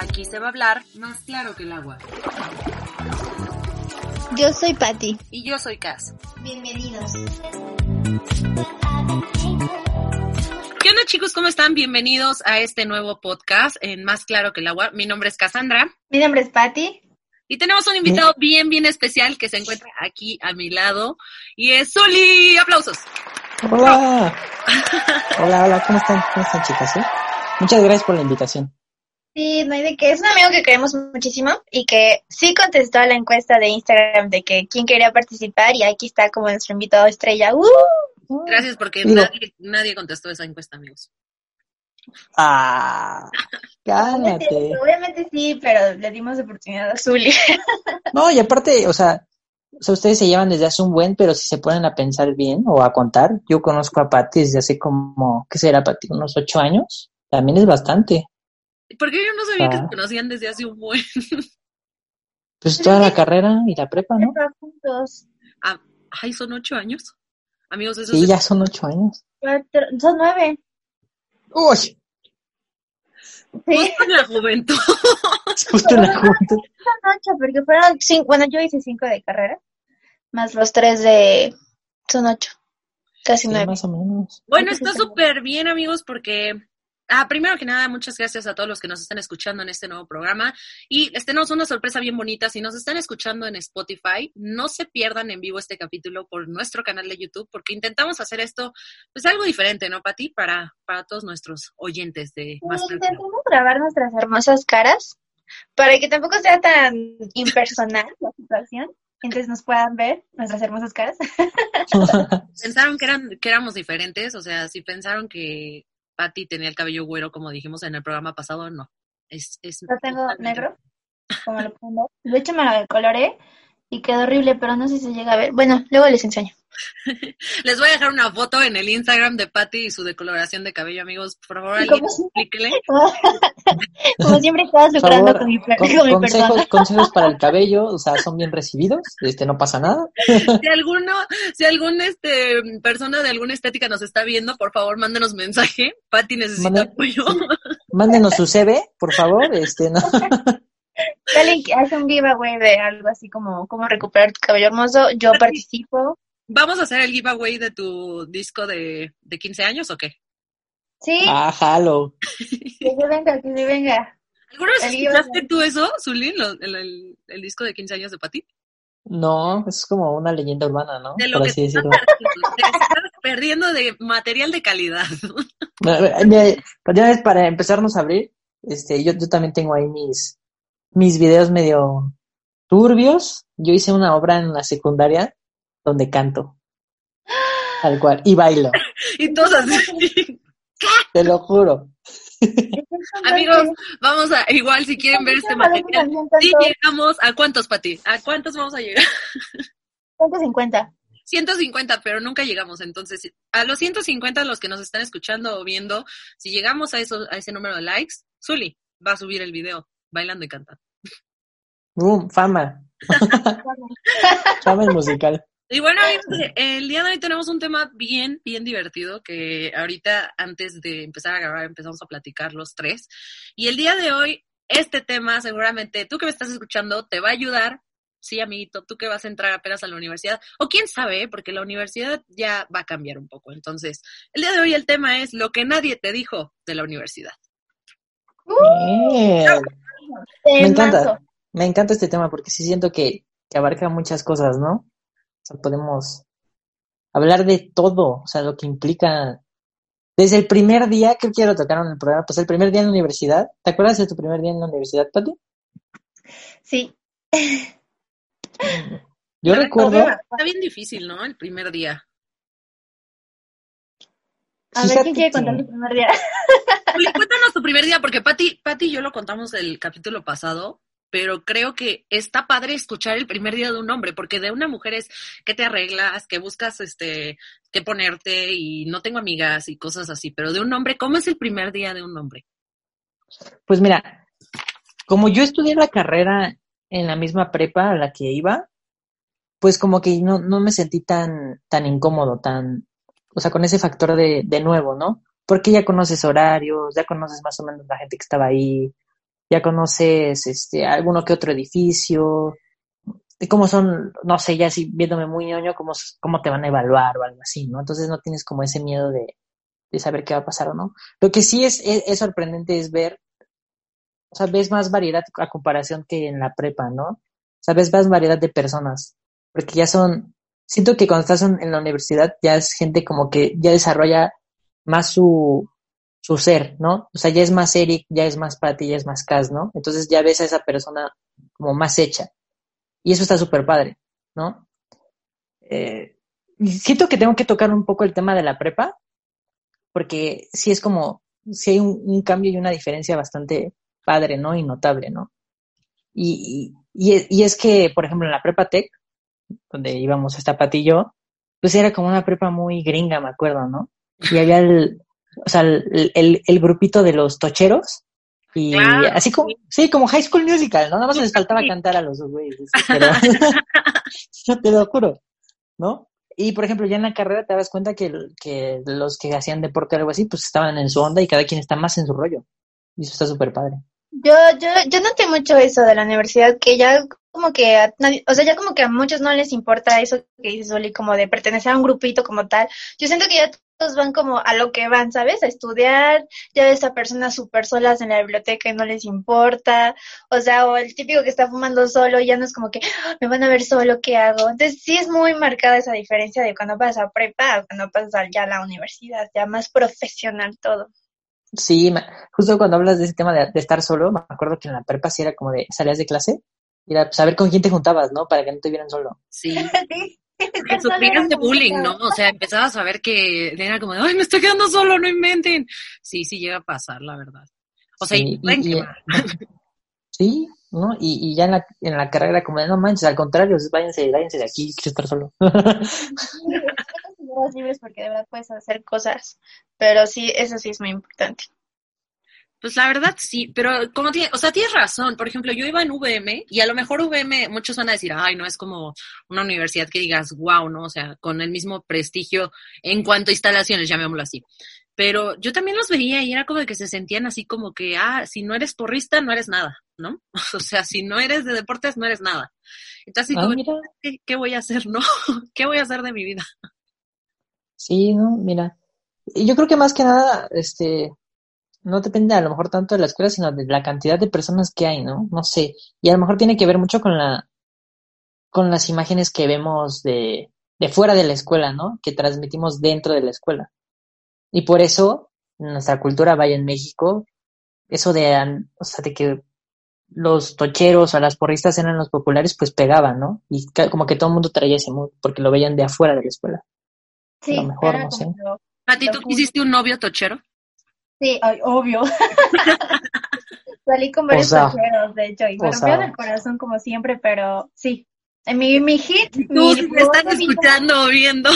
Aquí se va a hablar más claro que el agua. Yo soy Patti. Y yo soy Cas. Bienvenidos. ¿Qué onda chicos? ¿Cómo están? Bienvenidos a este nuevo podcast en Más Claro que el Agua. Mi nombre es Cassandra. Mi nombre es Patti. Y tenemos un invitado bien, bien especial que se encuentra aquí a mi lado. Y es Zuli. ¡Aplausos! Hola. hola, hola. ¿Cómo están? ¿Cómo están chicas? eh? Muchas gracias por la invitación. Sí, no hay de qué. Es un amigo que queremos muchísimo y que sí contestó a la encuesta de Instagram de que quién quería participar y aquí está como nuestro invitado estrella. ¡Uh! Gracias porque Digo- nadie, nadie contestó esa encuesta, amigos. Ah, Obviamente, cálmate. obviamente sí, pero le dimos oportunidad a Zuli. No, y aparte, o sea, o sea, ustedes se llevan desde hace un buen, pero si se ponen a pensar bien o a contar, yo conozco a Pati desde hace como, ¿qué será Pati? Unos ocho años. También es bastante. Porque yo no sabía que Ah. se conocían desde hace un buen. Pues toda la carrera y la prepa, ¿no? juntos. Ah, Ay, son ocho años. Amigos, eso Sí, es ya son ocho años. Cuatro, son nueve. Uy, Sí, justo en la juventud. justo en la juventud. son ocho, porque fueron cinco. Bueno, yo hice cinco de carrera, más los tres de. Son ocho. Casi Sí, nueve. más o menos. Bueno, está súper bien, amigos, porque. Ah, primero que nada, muchas gracias a todos los que nos están escuchando en este nuevo programa. Y les tenemos una sorpresa bien bonita. Si nos están escuchando en Spotify, no se pierdan en vivo este capítulo por nuestro canal de YouTube, porque intentamos hacer esto, pues algo diferente, ¿no, Pati? Para, para todos nuestros oyentes de Más Sí, el Agua. intentamos grabar nuestras hermosas caras para que tampoco sea tan impersonal la situación. Entonces nos puedan ver nuestras hermosas caras. Pensaron que, eran, que éramos diferentes, o sea, si pensaron que Pati tenía el cabello güero, como dijimos en el programa pasado, no. Es, es Lo tengo negro, como lo ver. De hecho me lo decoloré y quedó horrible, pero no sé si se llega a ver. Bueno, luego les enseño. Les voy a dejar una foto en el Instagram de Patty y su decoloración de cabello, amigos. Por favor, alguien explíquele. Como siempre estás lucrando con mi, con- con mi consejos, persona. consejos para el cabello, o sea, son bien recibidos, este, no pasa nada. Si alguno, si algún este persona de alguna estética nos está viendo, por favor, mándenos mensaje. Patty necesita apoyo. Mándenos su CV, por favor, este, no. Que hace un giveaway de algo así como cómo recuperar tu cabello hermoso. Yo participo. ¿Vamos a hacer el giveaway de tu disco de, de 15 años o qué? Sí, Ah, jalo. que se venga, que se venga. ¿Alguna vez escuchaste tú eso, Zulín, lo- el, el- el disco de 15 años de Patty? No, es como una leyenda urbana, ¿no? De lo Por que así te estás decirlo. perdiendo, te estás perdiendo de material de calidad. Mira, mira, ya ves, para empezarnos a abrir, este, yo, yo también tengo ahí mis, mis videos medio turbios. Yo hice una obra en la secundaria donde canto. Tal cual. Y bailo. Y todos así. Te lo juro. Amigos, vamos a, igual si quieren ver este material. Sí, llegamos a cuántos, Pati? ¿A cuántos vamos a llegar? 150. 150, pero nunca llegamos. Entonces, a los 150 los que nos están escuchando o viendo, si llegamos a eso, a ese número de likes, Zuli va a subir el video bailando y cantando. Boom, fama. Fama el musical. Y bueno, amigos, el día de hoy tenemos un tema bien, bien divertido que ahorita antes de empezar a grabar empezamos a platicar los tres. Y el día de hoy, este tema seguramente tú que me estás escuchando te va a ayudar. Sí, amiguito, tú que vas a entrar apenas a la universidad. O quién sabe, ¿eh? porque la universidad ya va a cambiar un poco. Entonces, el día de hoy el tema es lo que nadie te dijo de la universidad. Me encanta. Me encanta este tema porque sí siento que, que abarca muchas cosas, ¿no? O sea, podemos hablar de todo, o sea, lo que implica. Desde el primer día, creo que ya lo tocaron en el programa, pues el primer día en la universidad. ¿Te acuerdas de tu primer día en la universidad, Pati? Sí. Yo La recuerdo, Está bien difícil, ¿no? El primer día. A ver, ¿quién quiere que- contar tu primer día? Cuéntanos tu primer día, porque Pati, Pati y yo lo contamos el capítulo pasado, pero creo que está padre escuchar el primer día de un hombre, porque de una mujer es que te arreglas, que buscas este, que ponerte y no tengo amigas y cosas así, pero de un hombre, ¿cómo es el primer día de un hombre? pues mira, como yo estudié la carrera en la misma prepa a la que iba, pues como que no, no me sentí tan, tan incómodo, tan, o sea, con ese factor de, de nuevo, ¿no? Porque ya conoces horarios, ya conoces más o menos la gente que estaba ahí, ya conoces este alguno que otro edificio, de cómo son, no sé, ya así viéndome muy ñoño, cómo, cómo te van a evaluar o algo así, ¿no? Entonces no tienes como ese miedo de, de saber qué va a pasar o no. Lo que sí es, es, sorprendente es ver, o sea, ves más variedad a comparación que en la prepa, ¿no? O sea, ves más variedad de personas, porque ya son, siento que cuando estás en la universidad ya es gente como que ya desarrolla más su, su ser, ¿no? O sea, ya es más Eric, ya es más Patty, ya es más Cas, ¿no? Entonces ya ves a esa persona como más hecha. Y eso está súper padre, ¿no? Eh, siento que tengo que tocar un poco el tema de la prepa, porque sí es como, sí hay un, cambio y una diferencia bastante padre, ¿no? Y notable, ¿no? Y, y, y, es que, por ejemplo, en la prepa tech, donde íbamos esta Pati y yo, pues era como una prepa muy gringa, me acuerdo, ¿no? Y había el, o sea, el, el, el grupito de los tocheros, y Claro, así como, sí, como High School Musical, ¿no? Nada más les faltaba cantar a los dos güeyes, pero yo te lo juro, ¿no? Y por ejemplo, ya en la carrera te das cuenta que, que los que hacían deporte o algo así, pues estaban en su onda y cada quien está más en su rollo. Y eso está súper padre. Yo, yo, yo noté mucho eso de la universidad, que ya como que a nadie, o sea, ya como que a muchos no les importa eso que dices, Oli, como de pertenecer a un grupito como tal. Yo siento que ya van como a lo que van, ¿sabes? A estudiar, ya ves a personas súper solas en la biblioteca y no les importa, o sea, o el típico que está fumando solo, ya no es como que "Ah, me van a ver solo, ¿qué hago? Entonces sí es muy marcada esa diferencia de cuando pasas a prepa, o cuando pasas a ya a la universidad, ya más profesional todo. Sí, justo cuando hablas de ese tema de, de estar solo, me acuerdo que en la prepa sí era como de salías de clase y era saber con quién te juntabas, ¿no? Para que no te vieran solo. Sí. Sí, Que sufrías de bullying, ¿no? O sea, empezabas a ver que era como de, ay, me estoy quedando solo, no inventen. Sí, sí llega a pasar, la verdad. O sea, y Sí, pueden y- y- quemar. Sí, ¿no? Y, y ya en la, en la carrera como de, no manches, al contrario, váyanse, váyanse de aquí, quiero estar solo. Libres porque de verdad puedes hacer cosas, pero sí, eso sí es muy importante. Pues la verdad sí, pero como tiene, o sea, tienes razón. Por ejemplo, yo iba en VM y a lo mejor VM, muchos van a decir, ay, no es como una universidad que digas, wow, ¿no? O sea, con el mismo prestigio en cuanto a instalaciones, llamémoslo así. Pero yo también los veía y era como de que se sentían así como que, ah, si no eres porrista, no eres nada, ¿no? O sea, si no eres de deportes, no eres nada. Entonces, Ah, como, mira, ¿qué, qué voy a hacer, no? ¿Qué voy a hacer de mi vida? sí, ¿no? Mira. Y yo creo que más que nada, este, no depende a lo mejor tanto de la escuela, sino de la cantidad de personas que hay, ¿no? No sé. Y a lo mejor tiene que ver mucho con la, con las imágenes que vemos de, de fuera de la escuela, ¿no? Que transmitimos dentro de la escuela. Y por eso, en nuestra cultura, vaya en México, eso de, o sea, de que los tocheros o las porristas eran los populares, pues pegaban, ¿no? Y como que todo el mundo traía ese mood, porque lo veían de afuera de la escuela. Sí, lo mejor, no sé. Pati, ¿tú quisiste un novio tochero? Sí, ay, obvio. Salí con varios O sea, tocheros, de hecho, y me rompieron el corazón como siempre, pero sí. En mi, mi hit, Tú, mi si me están vida, escuchando o viendo.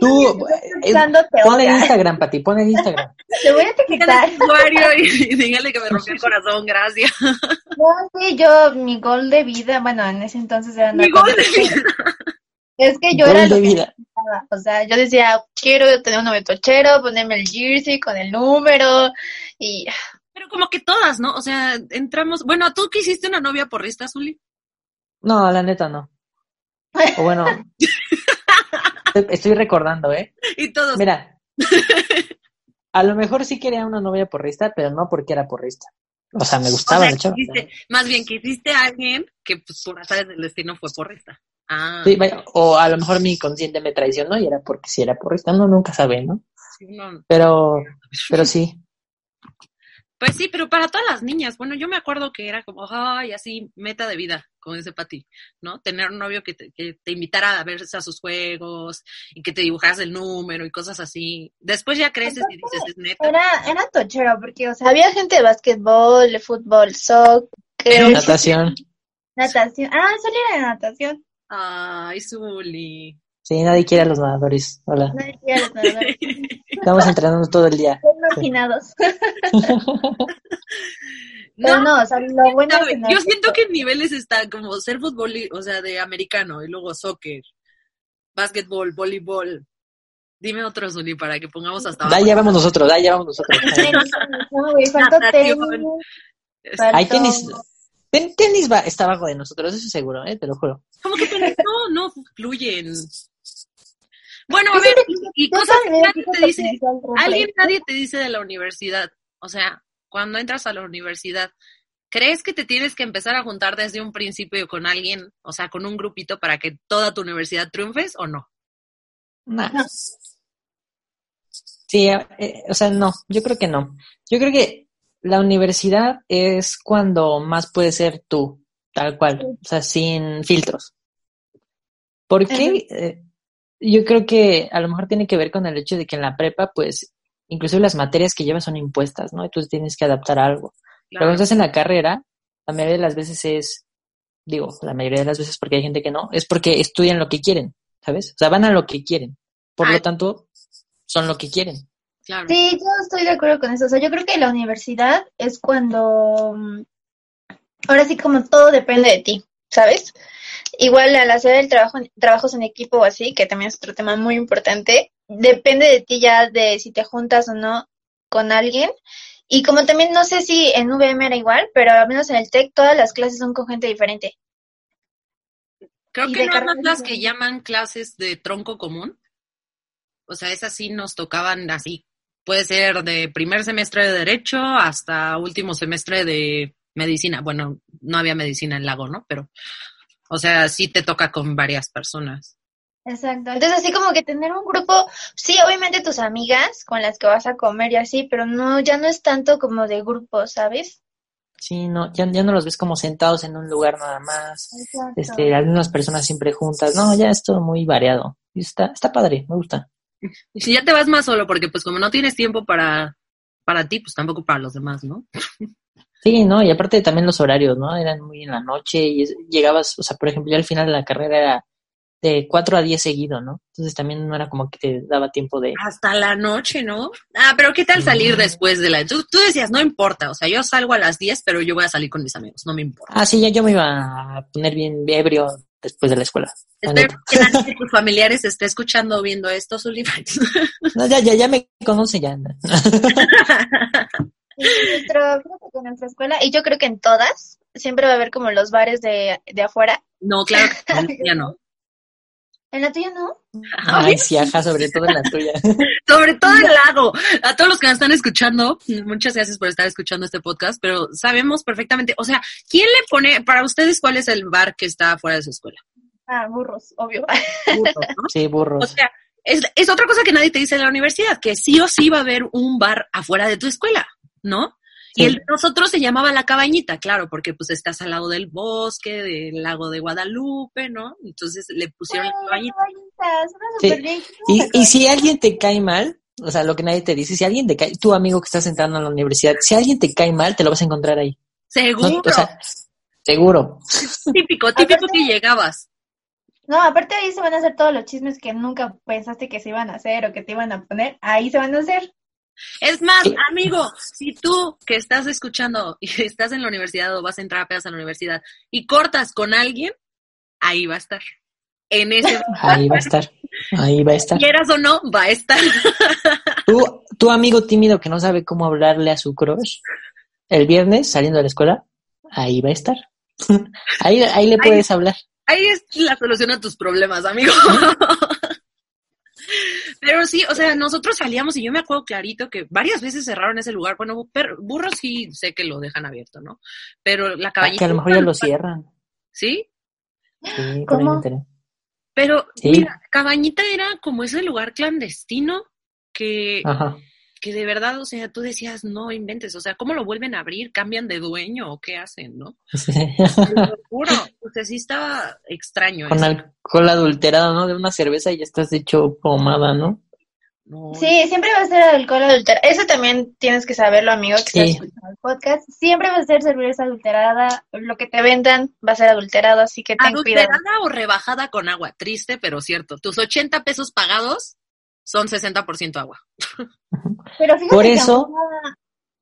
Tú, eh, escuchando, Ponle en odia. Instagram, Pati, ponle en Instagram. Te voy a etiquetar. usuario y dígale que me rompió el corazón, gracias. No, sí, yo, mi gol de vida, bueno, en ese entonces era Mi gol de vida. Es que yo Gol era de lo que O sea, yo decía, quiero tener un novio tochero, ponerme el jersey con el número y Pero como que todas, ¿no? O sea, entramos. Bueno, ¿tú quisiste una novia porrista, Zuli? No, la neta no. O bueno, estoy recordando, ¿eh? Y todos. Mira, a lo mejor sí quería una novia porrista, pero no porque era porrista. O sea, me o gustaba sea, la chava. quisiste- más bien quisiste a alguien que, pues, por azares del destino fue porrista. Ah, Sí, o a lo mejor mi inconsciente me traicionó y era porque sí era porrista. Uno nunca sabe, ¿no? sí, no. Pero, pero sí. Pues sí, pero para todas las niñas, bueno, yo me acuerdo que era como, ay, así, meta de vida, como dice Pati, ¿no? Tener un novio que te, que te invitara a verse a sus juegos y que te dibujaras el número y cosas así. Después ya creces y dices, es neta. era, era tochero, porque, o sea, había gente de básquetbol, de fútbol, soccer, Natación. natación. Ah, solo era de natación. Ay, Zuli. Sí, nadie quiere a los nadadores. Hola. Nadie quiere los nadadores. Estamos entrenando todo el día. Marginados. Pero no, o sea, lo bueno sabe, yo siento que en niveles está como ser fútbol, o sea, de americano, y luego soccer, básquetbol, voleibol. Dime otro, Zuli, para que pongamos hasta Da, abajo. ya vamos nosotros, da, ya vamos nosotros. No, güey, faltó tenis. Hay tenis. Ten- tenis va, está abajo de nosotros, eso seguro, ¿eh? te lo juro. ¿Cómo que tenis? No, no fluyen. Bueno, a ver, y, cosas que nadie te dice. Alguien, nadie te dice de la universidad. O sea, cuando entras a la universidad, ¿crees que te tienes que empezar a juntar desde un principio con alguien, o sea, con un grupito para que toda tu universidad triunfes o no? Nah. Sí, eh, o sea, no, yo creo que no. Yo creo que la universidad es cuando más puedes ser tú, tal cual, o sea, sin filtros. Porque eh, yo creo que a lo mejor tiene que ver con el hecho de que en la prepa, pues, inclusive las materias que llevas son impuestas, ¿no? Entonces tienes que adaptar a algo. Pero cuando estás en la carrera, la mayoría de las veces es, digo, la mayoría de las veces porque hay gente que no, es porque estudian lo que quieren, ¿sabes? O sea, van a lo que quieren. Por lo tanto, son lo que quieren. Claro. Sí, yo estoy de acuerdo con eso. O sea, yo creo que la universidad es cuando, ahora sí como todo depende de ti, ¿sabes? Igual al hacer el trabajo, trabajos en equipo o así, que también es otro tema muy importante, depende de ti ya de si te juntas o no con alguien. Y como también no sé si en VM era igual, pero al menos en el TEC todas las clases son con gente diferente. Creo y que no más las que llaman clases de tronco común. O sea, esas sí nos tocaban así. Puede ser de primer semestre de Derecho hasta último semestre de Medicina. Bueno, no había medicina en Lago, ¿no? Pero, o sea, sí te toca con varias personas. Exacto. Entonces, así como que tener un grupo, sí, obviamente tus amigas con las que vas a comer y así, pero no, ya no es tanto como de grupo, ¿sabes? Sí, no, ya, ya no los ves como sentados en un lugar nada más. Exacto. Este, las mismas personas siempre juntas. No, ya es todo muy variado. Y está, está padre, me gusta. Y si ya te vas más solo, porque pues como no tienes tiempo para, para ti, pues tampoco para los demás, ¿no? Sí, no, y aparte también los horarios, ¿no? Eran muy en la noche y llegabas, o sea, por ejemplo, ya al final de la carrera era de 4 a 10 seguido, ¿no? Entonces también no era como que te daba tiempo de... Hasta la noche, ¿no? Ah, pero ¿qué tal salir Mm. después de la... Tú, tú decías, no importa, o sea, yo salgo a las 10, pero yo voy a salir con mis amigos, no me importa. Ah, sí, ya yo me iba a poner bien ebrio después de la escuela. la Espero que nadie de tus familiares esté escuchando o viendo esto, Sullivan. No, ya, ya, ya me conoce ya. Sí, nuestro- en nuestra escuela, y yo creo que en todas, siempre va a haber como los bares de, de afuera. No, claro que ya no. ¿En la tuya no? Ay, sí, ajá, sobre todo en la tuya. Sobre todo el lago. A todos los que nos están escuchando, muchas gracias por estar escuchando este podcast, pero sabemos perfectamente, o sea, ¿quién le pone, para ustedes, cuál es el bar que está fuera de su escuela? Ah, burros, obvio. Burro, ¿no? Sí, O burros. sea, es, es otra cosa que nadie te dice en la universidad, que sí o sí va a haber un bar afuera de tu escuela, ¿no? Y el de nosotros se llamaba La Cabañita, claro, porque pues estás al lado del bosque, del lago de Guadalupe, ¿no? Entonces le pusieron La Cabañita. Sí. súper bien. Y, y si alguien te cae mal, o sea, lo que nadie te dice, si alguien te cae, tu amigo que estás entrando a la universidad, si alguien te cae mal, te lo vas a encontrar ahí. No, Seguro, o sea, seguro. típico, típico Aparte- que llegabas. No, aparte ahí se van a hacer todos los chismes que nunca pensaste que se iban a hacer o que te iban a poner. Ahí se van a hacer. Es más, amigo, si tú que estás escuchando y estás en la universidad o vas a entrar apenas a la universidad y cortas con alguien, ahí va a estar. En ese Ahí va a estar. Ahí va a estar. quieras o no, va a estar. Tu, tu amigo tímido que no sabe cómo hablarle a su crush, el viernes saliendo de la escuela, ahí va a estar. Ahí, ahí le puedes hablar. Ahí es la solución a tus problemas, amigo. Pero sí, o sea, nosotros salíamos y yo me acuerdo clarito que varias veces cerraron ese lugar. Bueno, burros sí sé que lo dejan abierto, ¿no? Pero la Ah, cabañita. que a lo mejor ya lo cierran. ¿Sí? Sí, ¿Cómo? Pero, Sí. mira, cabañita era como ese lugar clandestino que, Ajá. Que de verdad, o sea, tú decías, no inventes, o sea, ¿cómo lo vuelven a abrir? ¿Cambian de dueño o qué hacen, no? Sí. Lo juro, o sea, sí estaba extraño Con eso. alcohol adulterado, ¿no? De una cerveza y ya estás hecho pomada, ¿no? No, Sí, siempre va a ser alcohol adulterado. Eso también tienes que saberlo, amigo, que Sí. estás escuchando el podcast. Siempre va a ser cerveza adulterada. Lo que te vendan va a ser adulterado, así que ten cuidado. Adulterada o rebajada con agua, triste, pero cierto. Tus 80 pesos pagados son 60% agua. Pero fíjate Por que eso- fuera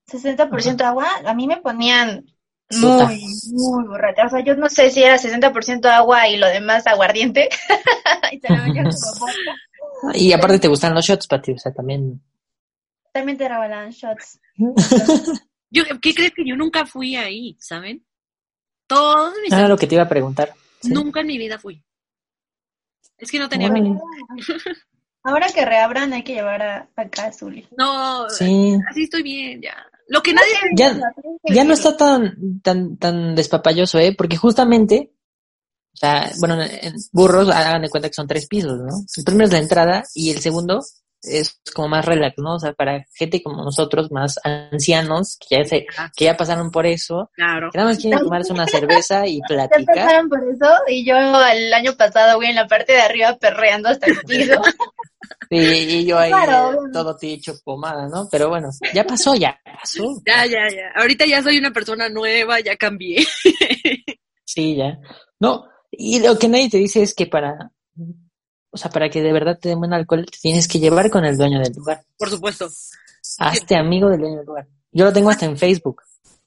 60% agua, a mí me ponían muy, muy borracha. O sea, yo no sé si era 60% agua y lo demás aguardiente. y te lo aparte te gustan los shots, Pati, o sea, también. También te regalaban shots. Yo, ¿Qué crees que yo nunca fui ahí, saben? Todos mis Era años, lo que te iba a preguntar. Sí. nunca en mi vida fui. Es que no tenía. Ahora que reabran hay que llevar a, acá a Zuli. No, Sí. así estoy bien, ya. Lo que nadie... Ya, ya no está tan, tan, tan despapalloso, ¿eh? Porque justamente, o sea, bueno, en burros, hagan de cuenta que son tres pisos, ¿no? El primero es la entrada y el segundo es como más relax, ¿no? O sea, para gente como nosotros, más ancianos, que ya, se, que ya pasaron por eso, Claro. que nada más quieren tomarse una cerveza y Ya platicar. pasaron por eso y yo el año pasado, güey, en la parte de arriba perreando hasta el piso. Y, y yo ahí Claro, eh, todo te hecho pomada, ¿no? Pero bueno, ya pasó, ya pasó. Ya, ya, ya. Ahorita ya soy una persona nueva, ya cambié. Sí, ya. No, y lo que nadie te dice es que para, o sea, para que de verdad te den buen alcohol, te tienes que llevar con el dueño del lugar. Por supuesto. Hazte amigo del dueño del lugar. Yo lo tengo hasta en Facebook.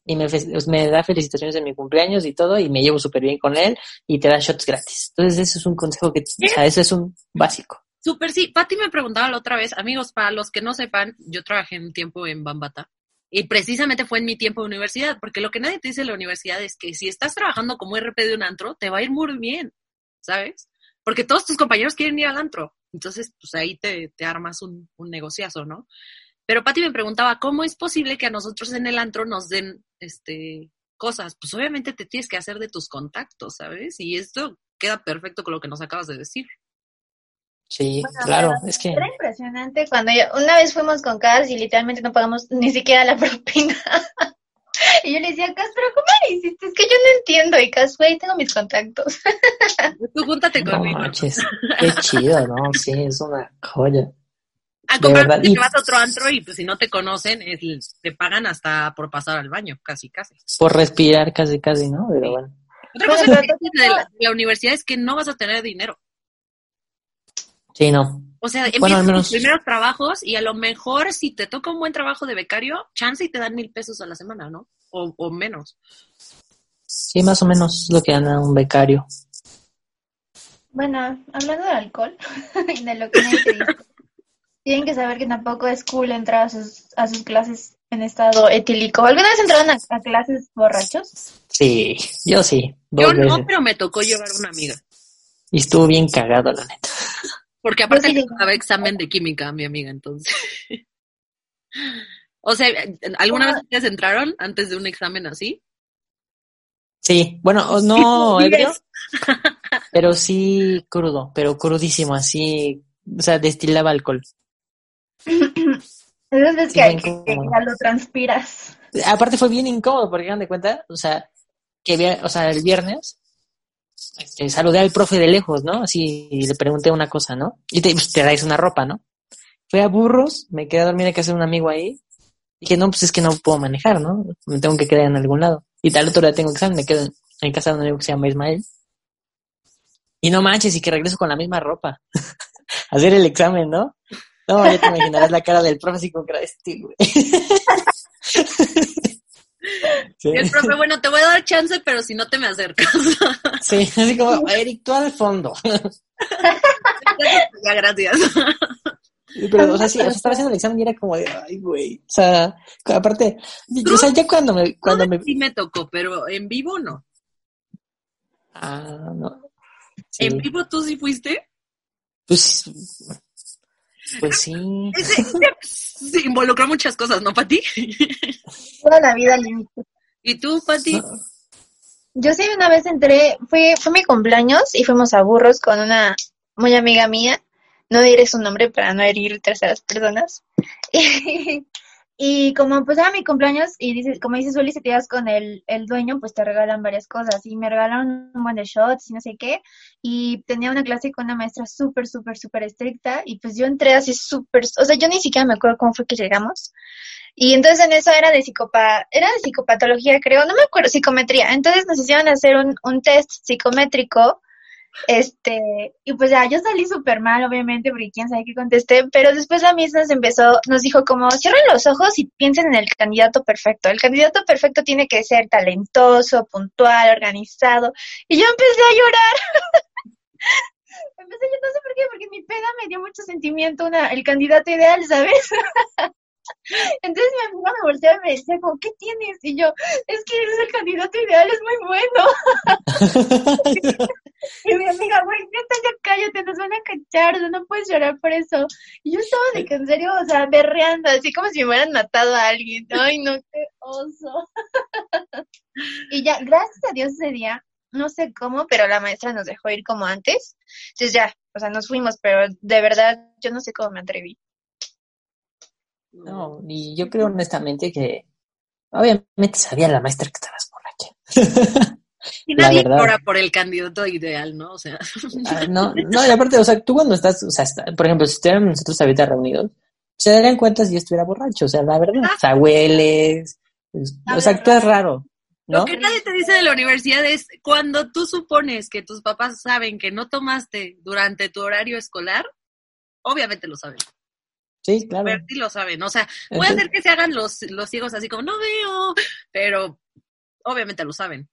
Y me, me da felicitaciones en mi cumpleaños y todo, y me llevo súper bien con él, y te da shots gratis. Entonces, ese es un consejo que, o sea, eso es un básico. Súper, sí. Pati me preguntaba la otra vez, amigos, para los que no sepan, yo trabajé un tiempo en Bambata. Y precisamente fue en mi tiempo de universidad, porque lo que nadie te dice en la universidad es que si estás trabajando como RP de un antro, te va a ir muy bien, ¿sabes? Porque todos tus compañeros quieren ir al antro. Entonces, pues ahí te, te armas un, un negociazo, ¿no? Pero Pati me preguntaba, ¿cómo es posible que a nosotros en el antro nos den este cosas? Pues obviamente te tienes que hacer de tus contactos, ¿sabes? Y esto queda perfecto con lo que nos acabas de decir. Sí, Bueno, claro, es que, Era impresionante cuando yo, una vez fuimos con Cas y literalmente no pagamos ni siquiera la propina. y yo le decía, Cas, pero ¿cómo le hiciste? Es que yo no entiendo. Y Cas, güey, tengo mis contactos. Tú júntate no conmigo. manches, qué chido, ¿no? Sí, es una joya. A comprar te vas a otro antro y pues si no te conocen, es- te pagan hasta por pasar al baño, casi, casi. Por respirar casi, casi, ¿no? Pero bueno. Otra cosa que dicen de la, de la universidad es que no vas a tener dinero. Sí, no. O sea, Bueno, empiezas menos- tus primeros trabajos y a lo mejor si te toca un buen trabajo de becario, chance y te dan mil pesos a la semana, ¿no? O, o menos. Sí, más o menos lo que gana un becario. Bueno, hablando de alcohol y de lo que nadie te dice, tienen que saber que tampoco es cool entrar a sus, a sus clases en estado etílico. ¿Alguna vez entraron a, a clases borrachos? Sí, yo sí, Yo no, pero me tocó llevar una amiga. Y estuvo bien cagado, la neta. Porque aparte llegué. tocaba examen de química a mi amiga, entonces. o sea, ¿alguna vez ustedes entraron antes de un examen así? Sí, bueno, o no ebrio, pero sí crudo, pero crudísimo, así, o sea, destilaba alcohol. Esas veces Sí, que, que- que ya lo transpiras. Aparte fue bien incómodo, porque hagan de cuenta, o sea, que vi- o sea, el viernes este, saludé al profe de lejos, ¿no? Así y le pregunté una cosa, ¿no? Y te, pues, traes una ropa, ¿no? Fui a Burros, me quedé a dormir en casa de un amigo ahí. Dije, no, pues es que no puedo manejar, ¿no? Me tengo que quedar en algún lado. Y tal otro día tengo examen, me quedo en, casa de un amigo que se llama Ismael. Y no manches, y que regreso con la misma ropa. hacer el examen, ¿no? No, ya te imaginarás la cara del profe así con cara de este, güey. Sí. El profe, bueno, te voy a dar chance, pero si no te me acercas. Sí, así como, Eric, tú al fondo. ya, gracias. Pero, o sea, sí, o sea, estaba haciendo el examen y era como de, ay, güey. O sea, aparte, o sea, ya cuando me, cuando me, Sí me tocó, pero en vivo no. ah, no. Sí, ¿En vivo tú sí fuiste? pues, pues sí. Ese, sí, involucró muchas cosas, ¿no, Pati? Toda la vida al límite. ¿Y tú, Pati? Yo sí una vez entré, fue, fue mi cumpleaños y fuimos a Burros con una muy amiga mía. No diré su nombre para no herir terceras personas. Y, como pues era mi cumpleaños y dice, como dice Zuli, si te llevas con el, el dueño, pues te regalan varias cosas. Y me regalaron un buen de shots y no sé qué. Y tenía una clase con una maestra súper, súper, súper estricta. Y pues yo entré así súper, o sea, yo ni siquiera me acuerdo cómo fue que llegamos. Y entonces en eso era de psicopa, era de psicopatología, creo, no me acuerdo, psicometría. Entonces nos hicieron hacer un, un test psicométrico, este, y pues ya, yo salí súper mal, obviamente, porque quién sabe qué contesté, pero después la misma nos empezó, nos dijo como, cierren los ojos y piensen en el candidato perfecto. El candidato perfecto tiene que ser talentoso, puntual, organizado. Y yo empecé a llorar. empecé, yo no sé por qué, porque mi peda me dio mucho sentimiento, una, el candidato ideal, ¿sabes? Entonces mi amiga me volteaba y me decía como, ¿qué tienes? Y yo, es que eres el candidato ideal, es muy bueno. y mi amiga, güey, neta, ya cállate, nos van a cachar, o sea, no puedes llorar por eso. Y yo estaba de que en serio, o sea, berreando, así como si me hubieran matado a alguien. Ay, no, qué oso. y ya, gracias a Dios ese día, no sé cómo, pero la maestra nos dejó ir como antes. Entonces ya, o sea, nos fuimos, pero de verdad yo no sé cómo me atreví. No, y yo creo honestamente que obviamente sabía la maestra que estabas borracha. Y nadie llora por el candidato ideal, ¿no? O sea. Ah, no, no, y aparte, o sea, tú cuando estás, o sea, por ejemplo, si estuviéramos nosotros ahorita reunidos, se darían cuenta si yo estuviera borracho, o sea, la verdad, o sea, hueles, o sea, tú es raro. ¿No? Lo que nadie te dice de la universidad es cuando tú supones que tus papás saben que no tomaste durante tu horario escolar, obviamente lo saben. Sí, claro. Sí lo saben. O sea, puede ser que se hagan los, los ciegos así como, no veo, pero obviamente lo saben.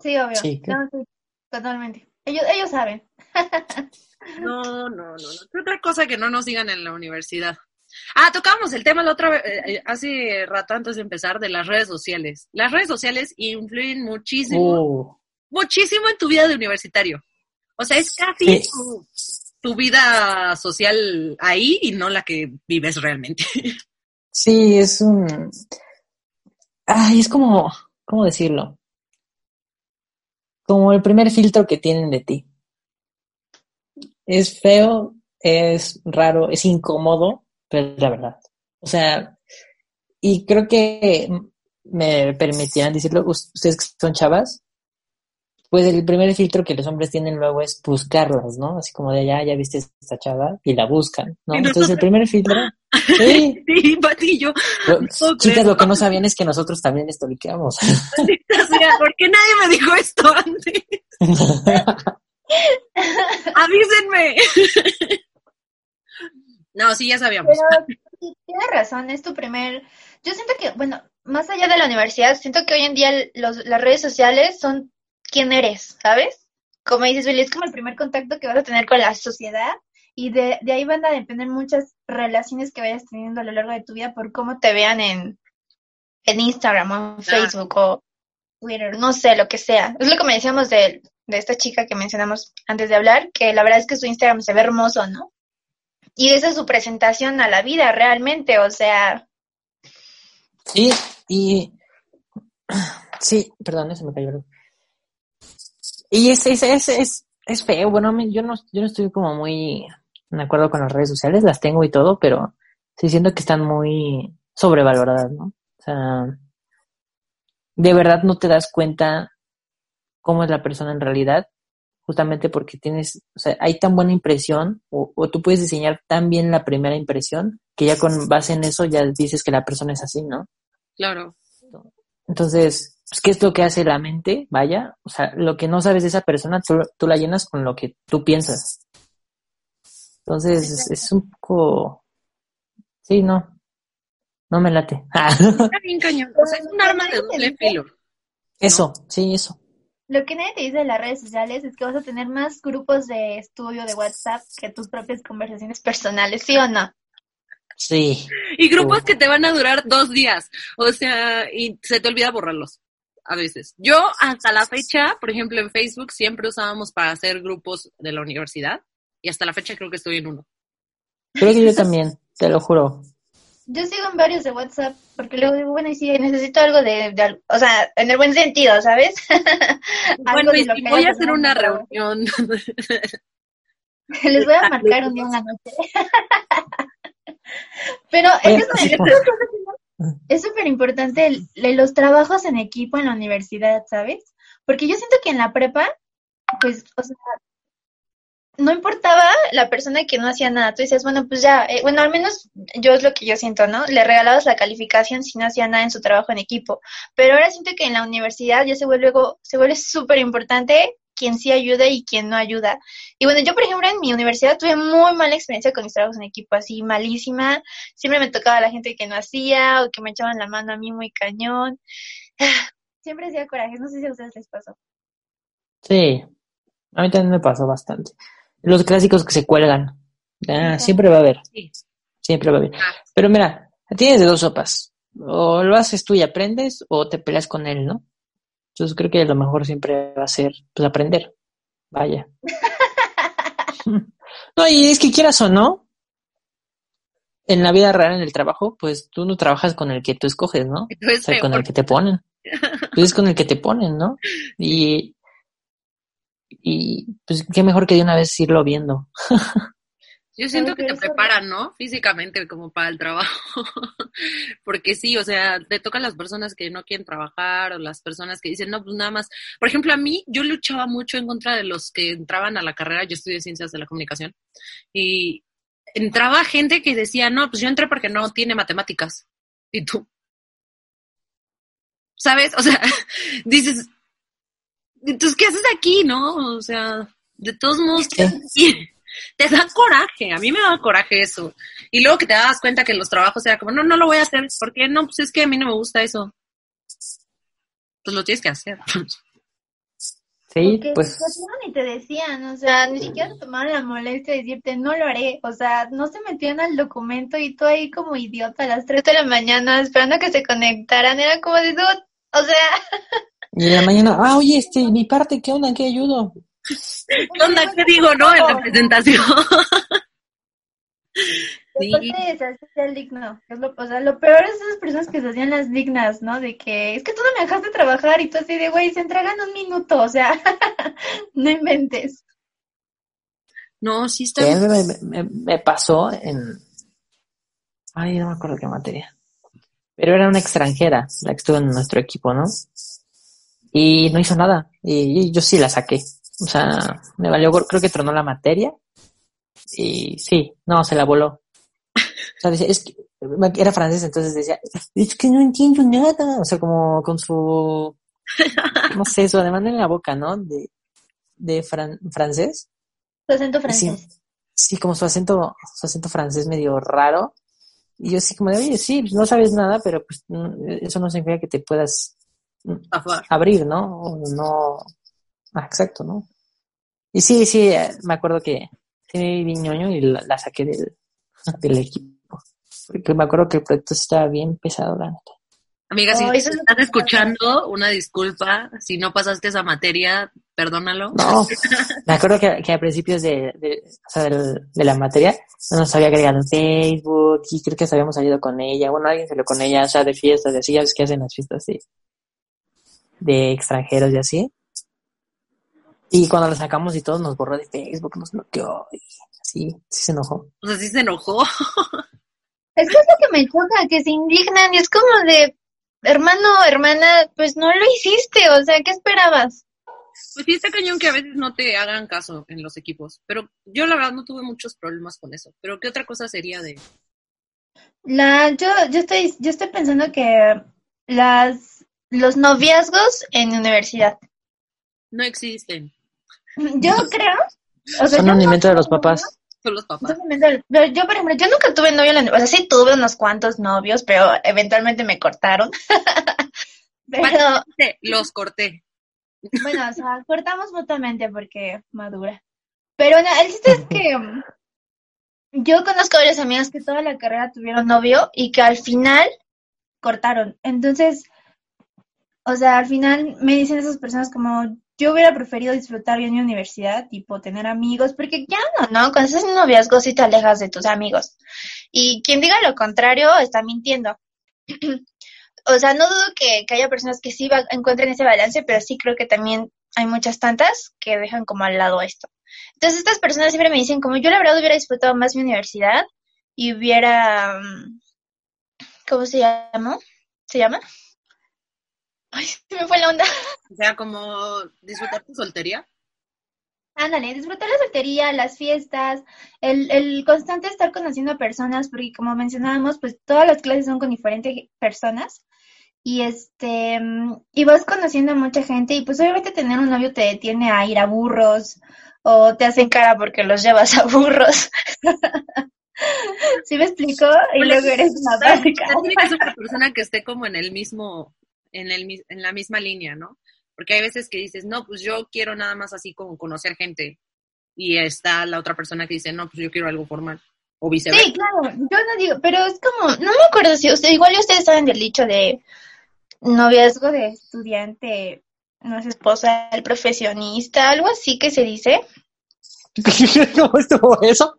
Sí, obvio. Sí, totalmente. Ellos, ellos saben. no, no, no, no. Otra cosa que no nos digan en la universidad. Ah, tocamos el tema la otra vez, eh, eh, hace rato antes de empezar, de las redes sociales. Las redes sociales influyen muchísimo, uh. muchísimo en tu vida de universitario. O sea, es casi tu, vida social ahí y no la que vives realmente. Sí, es un... Ay, es como, ¿cómo decirlo? Como el primer filtro que tienen de ti. Es feo, es raro, es incómodo, pero la verdad. O sea, y creo que me permitirán decirlo, ustedes que son chavas, pues el primer filtro que los hombres tienen luego es buscarlas, ¿no? Así como de ya, ya viste esta chava y la buscan, ¿no? Entonces el primer filtro... Sí, sí patillo. chicas, lo que no sabían es que nosotros también estoliqueamos. ¿por qué nadie me dijo esto antes? Avísenme. No, sí, ya sabíamos. Pero tienes razón, es tu primer... Yo siento que, bueno, más allá de la universidad, siento que hoy en día los, las redes sociales son quién eres, ¿sabes? Como dices, Billy, es como el primer contacto que vas a tener con la sociedad y de, de ahí van a depender muchas relaciones que vayas teniendo a lo largo de tu vida por cómo te vean en, en Instagram o en ah. Facebook o Twitter, no sé, lo que sea. Es lo que me decíamos de, de esta chica que mencionamos antes de hablar, que la verdad es que su Instagram se ve hermoso, ¿no? Y esa es su presentación a la vida realmente, o sea. Sí, y. Sí, perdón, se me cayó. Y es, es, es, es, es feo, bueno, yo no, yo no estoy como muy de acuerdo con las redes sociales, las tengo y todo, pero sí siento que están muy sobrevaloradas, ¿no? O sea, de verdad no te das cuenta cómo es la persona en realidad justamente porque tienes, o sea, hay tan buena impresión o, tú puedes diseñar tan bien la primera impresión que ya con base en eso ya dices que la persona es así, ¿no? Claro. Entonces, pues, ¿qué es lo que hace la mente? Vaya, o sea, lo que no sabes de esa persona, tú, tú la llenas con lo que tú piensas. Entonces, es, un poco... Sí, no. No me late. Está bien cañón. O sea, es un arma de doble filo. Eso, sí, eso. Lo que nadie te dice de las redes sociales es que vas a tener más grupos de estudio de WhatsApp que tus propias conversaciones personales, ¿sí o no? Sí. Y grupos que te van a durar dos días. O sea, y se te olvida borrarlos a veces. Yo hasta la fecha, por ejemplo, en Facebook siempre usábamos para hacer grupos de la universidad y hasta la fecha creo que estoy en uno. Creo que yo también, te lo juro. Yo sigo en varios de WhatsApp, porque luego digo, bueno, y si necesito algo de, o sea, en el buen sentido, ¿sabes? bueno, y si voy a hacer una reunión. Les voy a marcar un día en la noche. Pero es súper importante los trabajos en equipo en la universidad, ¿sabes? Porque yo siento que en la prepa, pues, o sea, no importaba la persona que no hacía nada. Tú dices, bueno, pues ya, eh, bueno, al menos yo es lo que yo siento, ¿no? Le regalabas la calificación si no hacía nada en su trabajo en equipo. Pero ahora siento que en la universidad ya se vuelve, se vuelve súper importante quien sí ayuda y quien no ayuda. Y bueno, yo, por ejemplo, en mi universidad tuve muy mala experiencia con mis trabajos en equipo, así malísima. Siempre me tocaba la gente que no hacía o que me echaban la mano a mí muy cañón. Siempre hacía coraje. No sé si a ustedes les pasó. Sí, a mí también me pasó bastante. Los clásicos que se cuelgan. Ah, siempre va a haber. Siempre va a haber. Ah. Pero mira, Tienes de dos sopas. O lo haces tú y aprendes, o te peleas con él, ¿no? Entonces creo que lo mejor siempre va a ser, pues, aprender. Vaya. no, y es que quieras o no, en la vida real, en el trabajo, pues tú no trabajas con el que tú escoges, ¿no? O sea, con el que te ponen. Tú es con el que te ponen, ¿no? Y, y pues qué mejor que de una vez irlo viendo. Yo siento que te preparan, ¿no? Físicamente como para el trabajo. Porque sí, o sea, te tocan las personas que no quieren trabajar o las personas que dicen, no, pues nada más. Por ejemplo, a mí, yo luchaba mucho en contra de los que entraban a la carrera. Yo estudié ciencias de la comunicación y entraba gente que decía, no, pues yo entré porque no tiene matemáticas. Y tú. ¿Sabes? O sea, dices, entonces, ¿qué haces aquí, no? O sea, de todos modos, te da coraje, a mí me da coraje eso. Y luego que te das cuenta que los trabajos era como, no, no lo voy a hacer, ¿por qué? No, pues es que a mí no me gusta eso. Pues lo tienes que hacer. Sí, pues. Ni te decían, o sea, ni siquiera tomaron la molestia de decirte, no lo haré. O sea, no se metían al documento y tú ahí como idiota a las 3 de la mañana esperando a que se conectaran. Era como de, o sea. Y en la mañana, ah, oye, este, mi parte, ¿qué onda? ¿Qué ayudo? ¿Qué onda? ¿Qué digo, no? En la presentación. Sí. el digno. Es lo, o sea, lo peor es esas personas que se hacían las dignas, ¿no? De que es que tú no me dejaste trabajar y tú así de, güey, se entregan un minuto, o sea, no inventes. No, sí está. Me, me, me, pasó en. Ay, no me acuerdo qué materia. Pero era una extranjera la que estuvo en nuestro equipo, ¿no? Y no hizo nada. Y, yo sí la saqué. O sea, me valió, creo que tronó la materia. Y sí, no, se la voló. O sea, decía, es que era francés, entonces decía, es que no entiendo nada. O sea, como con su, no sé, su ademán en la boca, ¿no? De, de francés. Su acento francés. Sí, como su acento, su acento francés medio raro. Y yo sí como de, oye, sí, pues no sabes nada, pero pues eso no significa que te puedas abrir, ¿no? O no, ah, exacto, ¿no? Y sí, sí, eh, me acuerdo que sí vi ñoño y la, saqué del, del equipo. Porque me acuerdo que el proyecto estaba bien pesado, la neta. Amiga, si estás escuchando, una disculpa. Si no pasaste esa materia, perdónalo. No, me acuerdo que, que a principios de, de, o sea, de, la materia no nos había agregado en Facebook y creo que habíamos salido con ella. Bueno, alguien salió con ella, o sea, de fiestas y así. Ya ves que hacen las fiestas de, de extranjeros y así. Y cuando lo sacamos y todo nos borró de Facebook, nos bloqueó y así, sí se enojó. O sea, sí se enojó. Es que es lo que me choca, que se indignan y es como de, hermano, hermana, pues no lo hiciste, o sea, ¿qué esperabas? Pues sí, está cañón que a veces no te hagan caso en los equipos, pero yo la verdad no tuve muchos problemas con eso. Pero ¿qué otra cosa sería de...? La, yo, yo estoy, yo estoy pensando que las, los noviazgos en universidad. No existen. Yo creo. O sea, Son un invento de los papás los papás. Yo, por ejemplo, yo nunca tuve novio en la O sea, sí tuve unos cuantos novios, pero eventualmente me cortaron. pero... Los corté. Bueno, o sea, cortamos mutuamente porque madura. Pero no, el chiste es que yo conozco varias amigas que toda la carrera tuvieron novio y que al final cortaron. Entonces, o sea, al final me dicen esas personas como, yo hubiera preferido disfrutar bien mi universidad, tipo tener amigos, porque ya no, ¿no? Cuando estás en noviazgo sí te alejas de tus amigos. Y quien diga lo contrario está mintiendo. o sea, no dudo que, haya personas que sí encuentren ese balance, pero sí creo que también hay muchas tantas que dejan como al lado esto. Entonces estas personas siempre me dicen como yo la verdad hubiera disfrutado más mi universidad y hubiera, mm, ¿cómo se llama? ¿Se llama? Ay, se me fue la onda. O sea, como disfrutar tu soltería. Ándale, disfrutar la soltería, las fiestas, el, el constante estar conociendo a personas, porque como mencionábamos, pues todas las clases son con diferentes personas. Y este, y vas conociendo a mucha gente, y pues obviamente tener un novio te detiene a ir a burros, o te hacen cara porque los llevas a burros. ¿Sí me explico? Y luego eres una básica. Tiene que ser una persona que esté como en el mismo en, el, en la misma línea, ¿no? Porque hay veces que dices, no, pues yo quiero nada más así como conocer gente. Y está la otra persona que dice, no, pues yo quiero algo formal. o viceversa. Sí, claro, yo no digo, pero es como, no me acuerdo si usted, igual ustedes saben del dicho de noviazgo de estudiante, no es esposa del profesionista, algo así que se dice. ¿Cómo estuvo eso?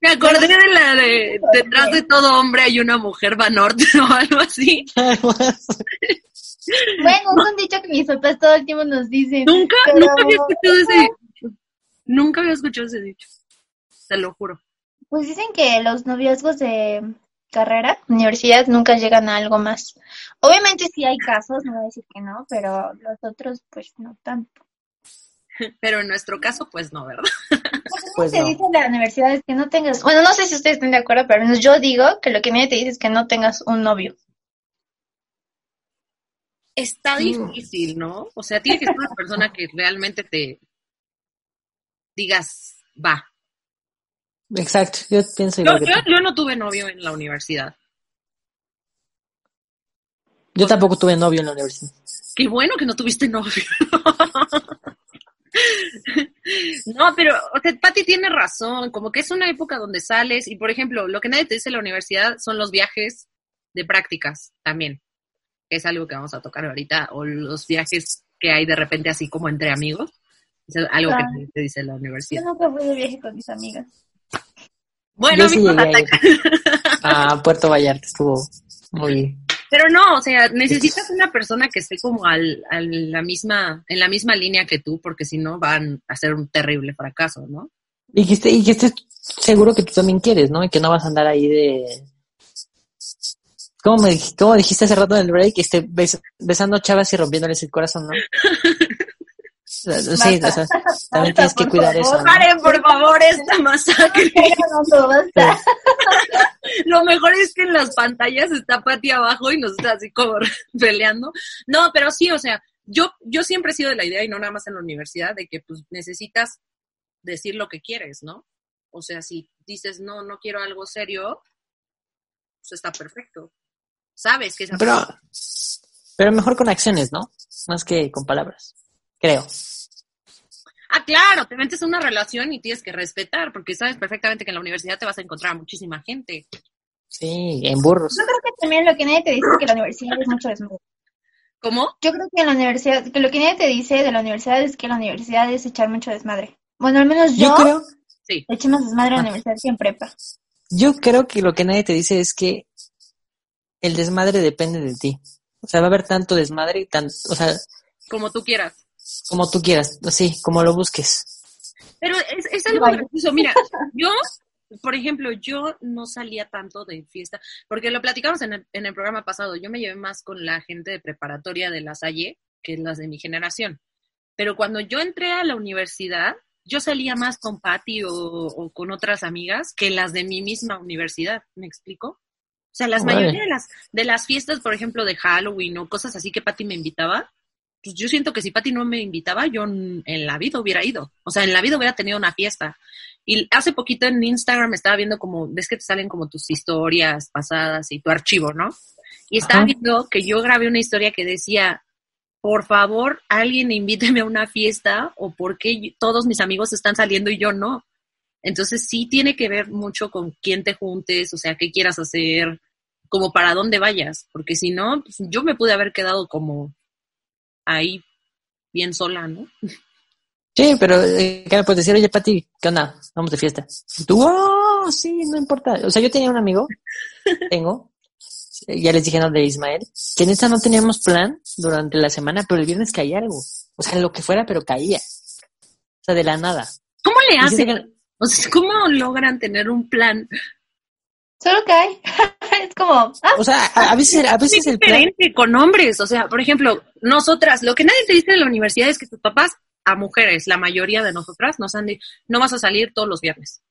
Me acordé de la de detrás de todo hombre hay una mujer va norte o algo así. Bueno, es un dicho que mis papás todo el tiempo nos dicen. Nunca, pero- nunca había escuchado ese dicho. Nunca había escuchado ese dicho. Te lo juro. Pues dicen que los noviazgos de carrera, universidad, nunca llegan a algo más. Obviamente sí hay casos, no voy a decir que no, pero los otros pues no tanto. Pero en nuestro caso, pues no, ¿verdad? Pues Lo que no. dice la universidad es que no tengas, bueno, no sé si ustedes están de acuerdo, pero al menos yo digo que lo que nadie te dice es que no tengas un novio. Está difícil, ¿no? O sea, tiene que ser una persona que realmente te digas, va. Exacto, yo pienso Yo, igual que yo, tú. yo no tuve novio en la universidad. Yo tampoco tuve novio en la universidad. Qué bueno que no tuviste novio. No, pero, o sea, Patti tiene razón, como que es una época donde sales y, por ejemplo, lo que nadie te dice en la universidad son los viajes de prácticas también, que es algo que vamos a tocar ahorita, o los viajes que hay de repente así como entre amigos, es algo que Ah. nadie te dice en la Yo universidad. nunca fui de viaje con mis amigas. Bueno, yo sí amigos, llegué a ir a Puerto Vallarta, estuvo muy... pero no, o sea, necesitas una persona que esté como al, al la misma, en la misma línea que tú, porque si no van a ser un terrible fracaso, ¿no? Y que, esté, y que estés seguro que tú también quieres, ¿no? Y que no vas a andar ahí de... ¿Cómo, me, cómo dijiste hace rato en el break? Este, bes- besando chavas y rompiéndoles el corazón, ¿no? Sí, o sea, también tienes que cuidar favor. eso. ¿no? Paren, por favor, esta masacre. No, no, basta. Lo mejor es que en las pantallas está Pati abajo y nos está así como peleando. No, pero sí, o sea, yo, yo siempre he sido de la idea, y no nada más en la universidad, de que pues necesitas decir lo que quieres, ¿no? O sea, si dices, no, no quiero algo serio, pues está perfecto. Sabes que esa Pero, pero mejor con acciones, ¿no? Más que con palabras, creo. Ah, claro, te metes en una relación y tienes que respetar, porque sabes perfectamente que en la universidad te vas a encontrar a muchísima gente. Sí, en burros. Yo creo que también lo que nadie te dice es que la universidad es mucho desmadre. ¿Cómo? Yo creo que en la universidad, que lo que nadie te dice de la universidad es que la universidad es echar mucho desmadre. Bueno, al menos yo, Yo creo, Sí. eché más desmadre en la Ah. universidad que en prepa. yo creo que lo que nadie te dice es que el desmadre depende de ti. O sea, va a haber tanto desmadre, tan, o sea, Como tú quieras. Como tú quieras, así, como lo busques. Pero es, es algo gracioso. Mira, yo, por ejemplo, yo no salía tanto de fiesta, porque lo platicamos en el, en el programa pasado. Yo me llevé más con la gente de preparatoria de la Salle que las de mi generación. Pero cuando yo entré a la universidad, yo salía más con Patty o, o con otras amigas que las de mi misma universidad. ¿Me explico? O sea, las Órale. mayoría de las, de las fiestas, por ejemplo, de Halloween o cosas así que Patty me invitaba, pues yo siento que si Patty no me invitaba, yo en la vida hubiera ido. O sea, en la vida hubiera tenido una fiesta. Y hace poquito en Instagram estaba viendo como, ves que te salen como tus historias pasadas y tu archivo, ¿no? Y estaba Ajá. viendo que yo grabé una historia que decía, por favor, alguien invíteme a una fiesta o por qué yo- todos mis amigos están saliendo y yo no. Entonces sí tiene que ver mucho con quién te juntes, o sea, qué quieras hacer, como para dónde vayas, porque si no, pues, yo me pude haber quedado como ahí bien sola, ¿no? Sí, pero eh, puedes decir, oye, Pati, ¿qué onda? Vamos de fiesta. Y tú, oh, sí, no importa. O sea, yo tenía un amigo, tengo, ya les dije, no, de Ismael, que en esta no teníamos plan durante la semana, pero el viernes caía algo. O sea, lo que fuera, pero caía. O sea, de la nada. ¿Cómo le hacen? O sea, ¿cómo logran tener un plan? Solo que hay. es como, ah, O sea, a, a veces, a veces Es el plan, diferente con hombres. O sea, por ejemplo, nosotras, lo que nadie te dice en la universidad es que tus papás, a mujeres, la mayoría de nosotras, nos han dicho, no vas a salir todos los viernes.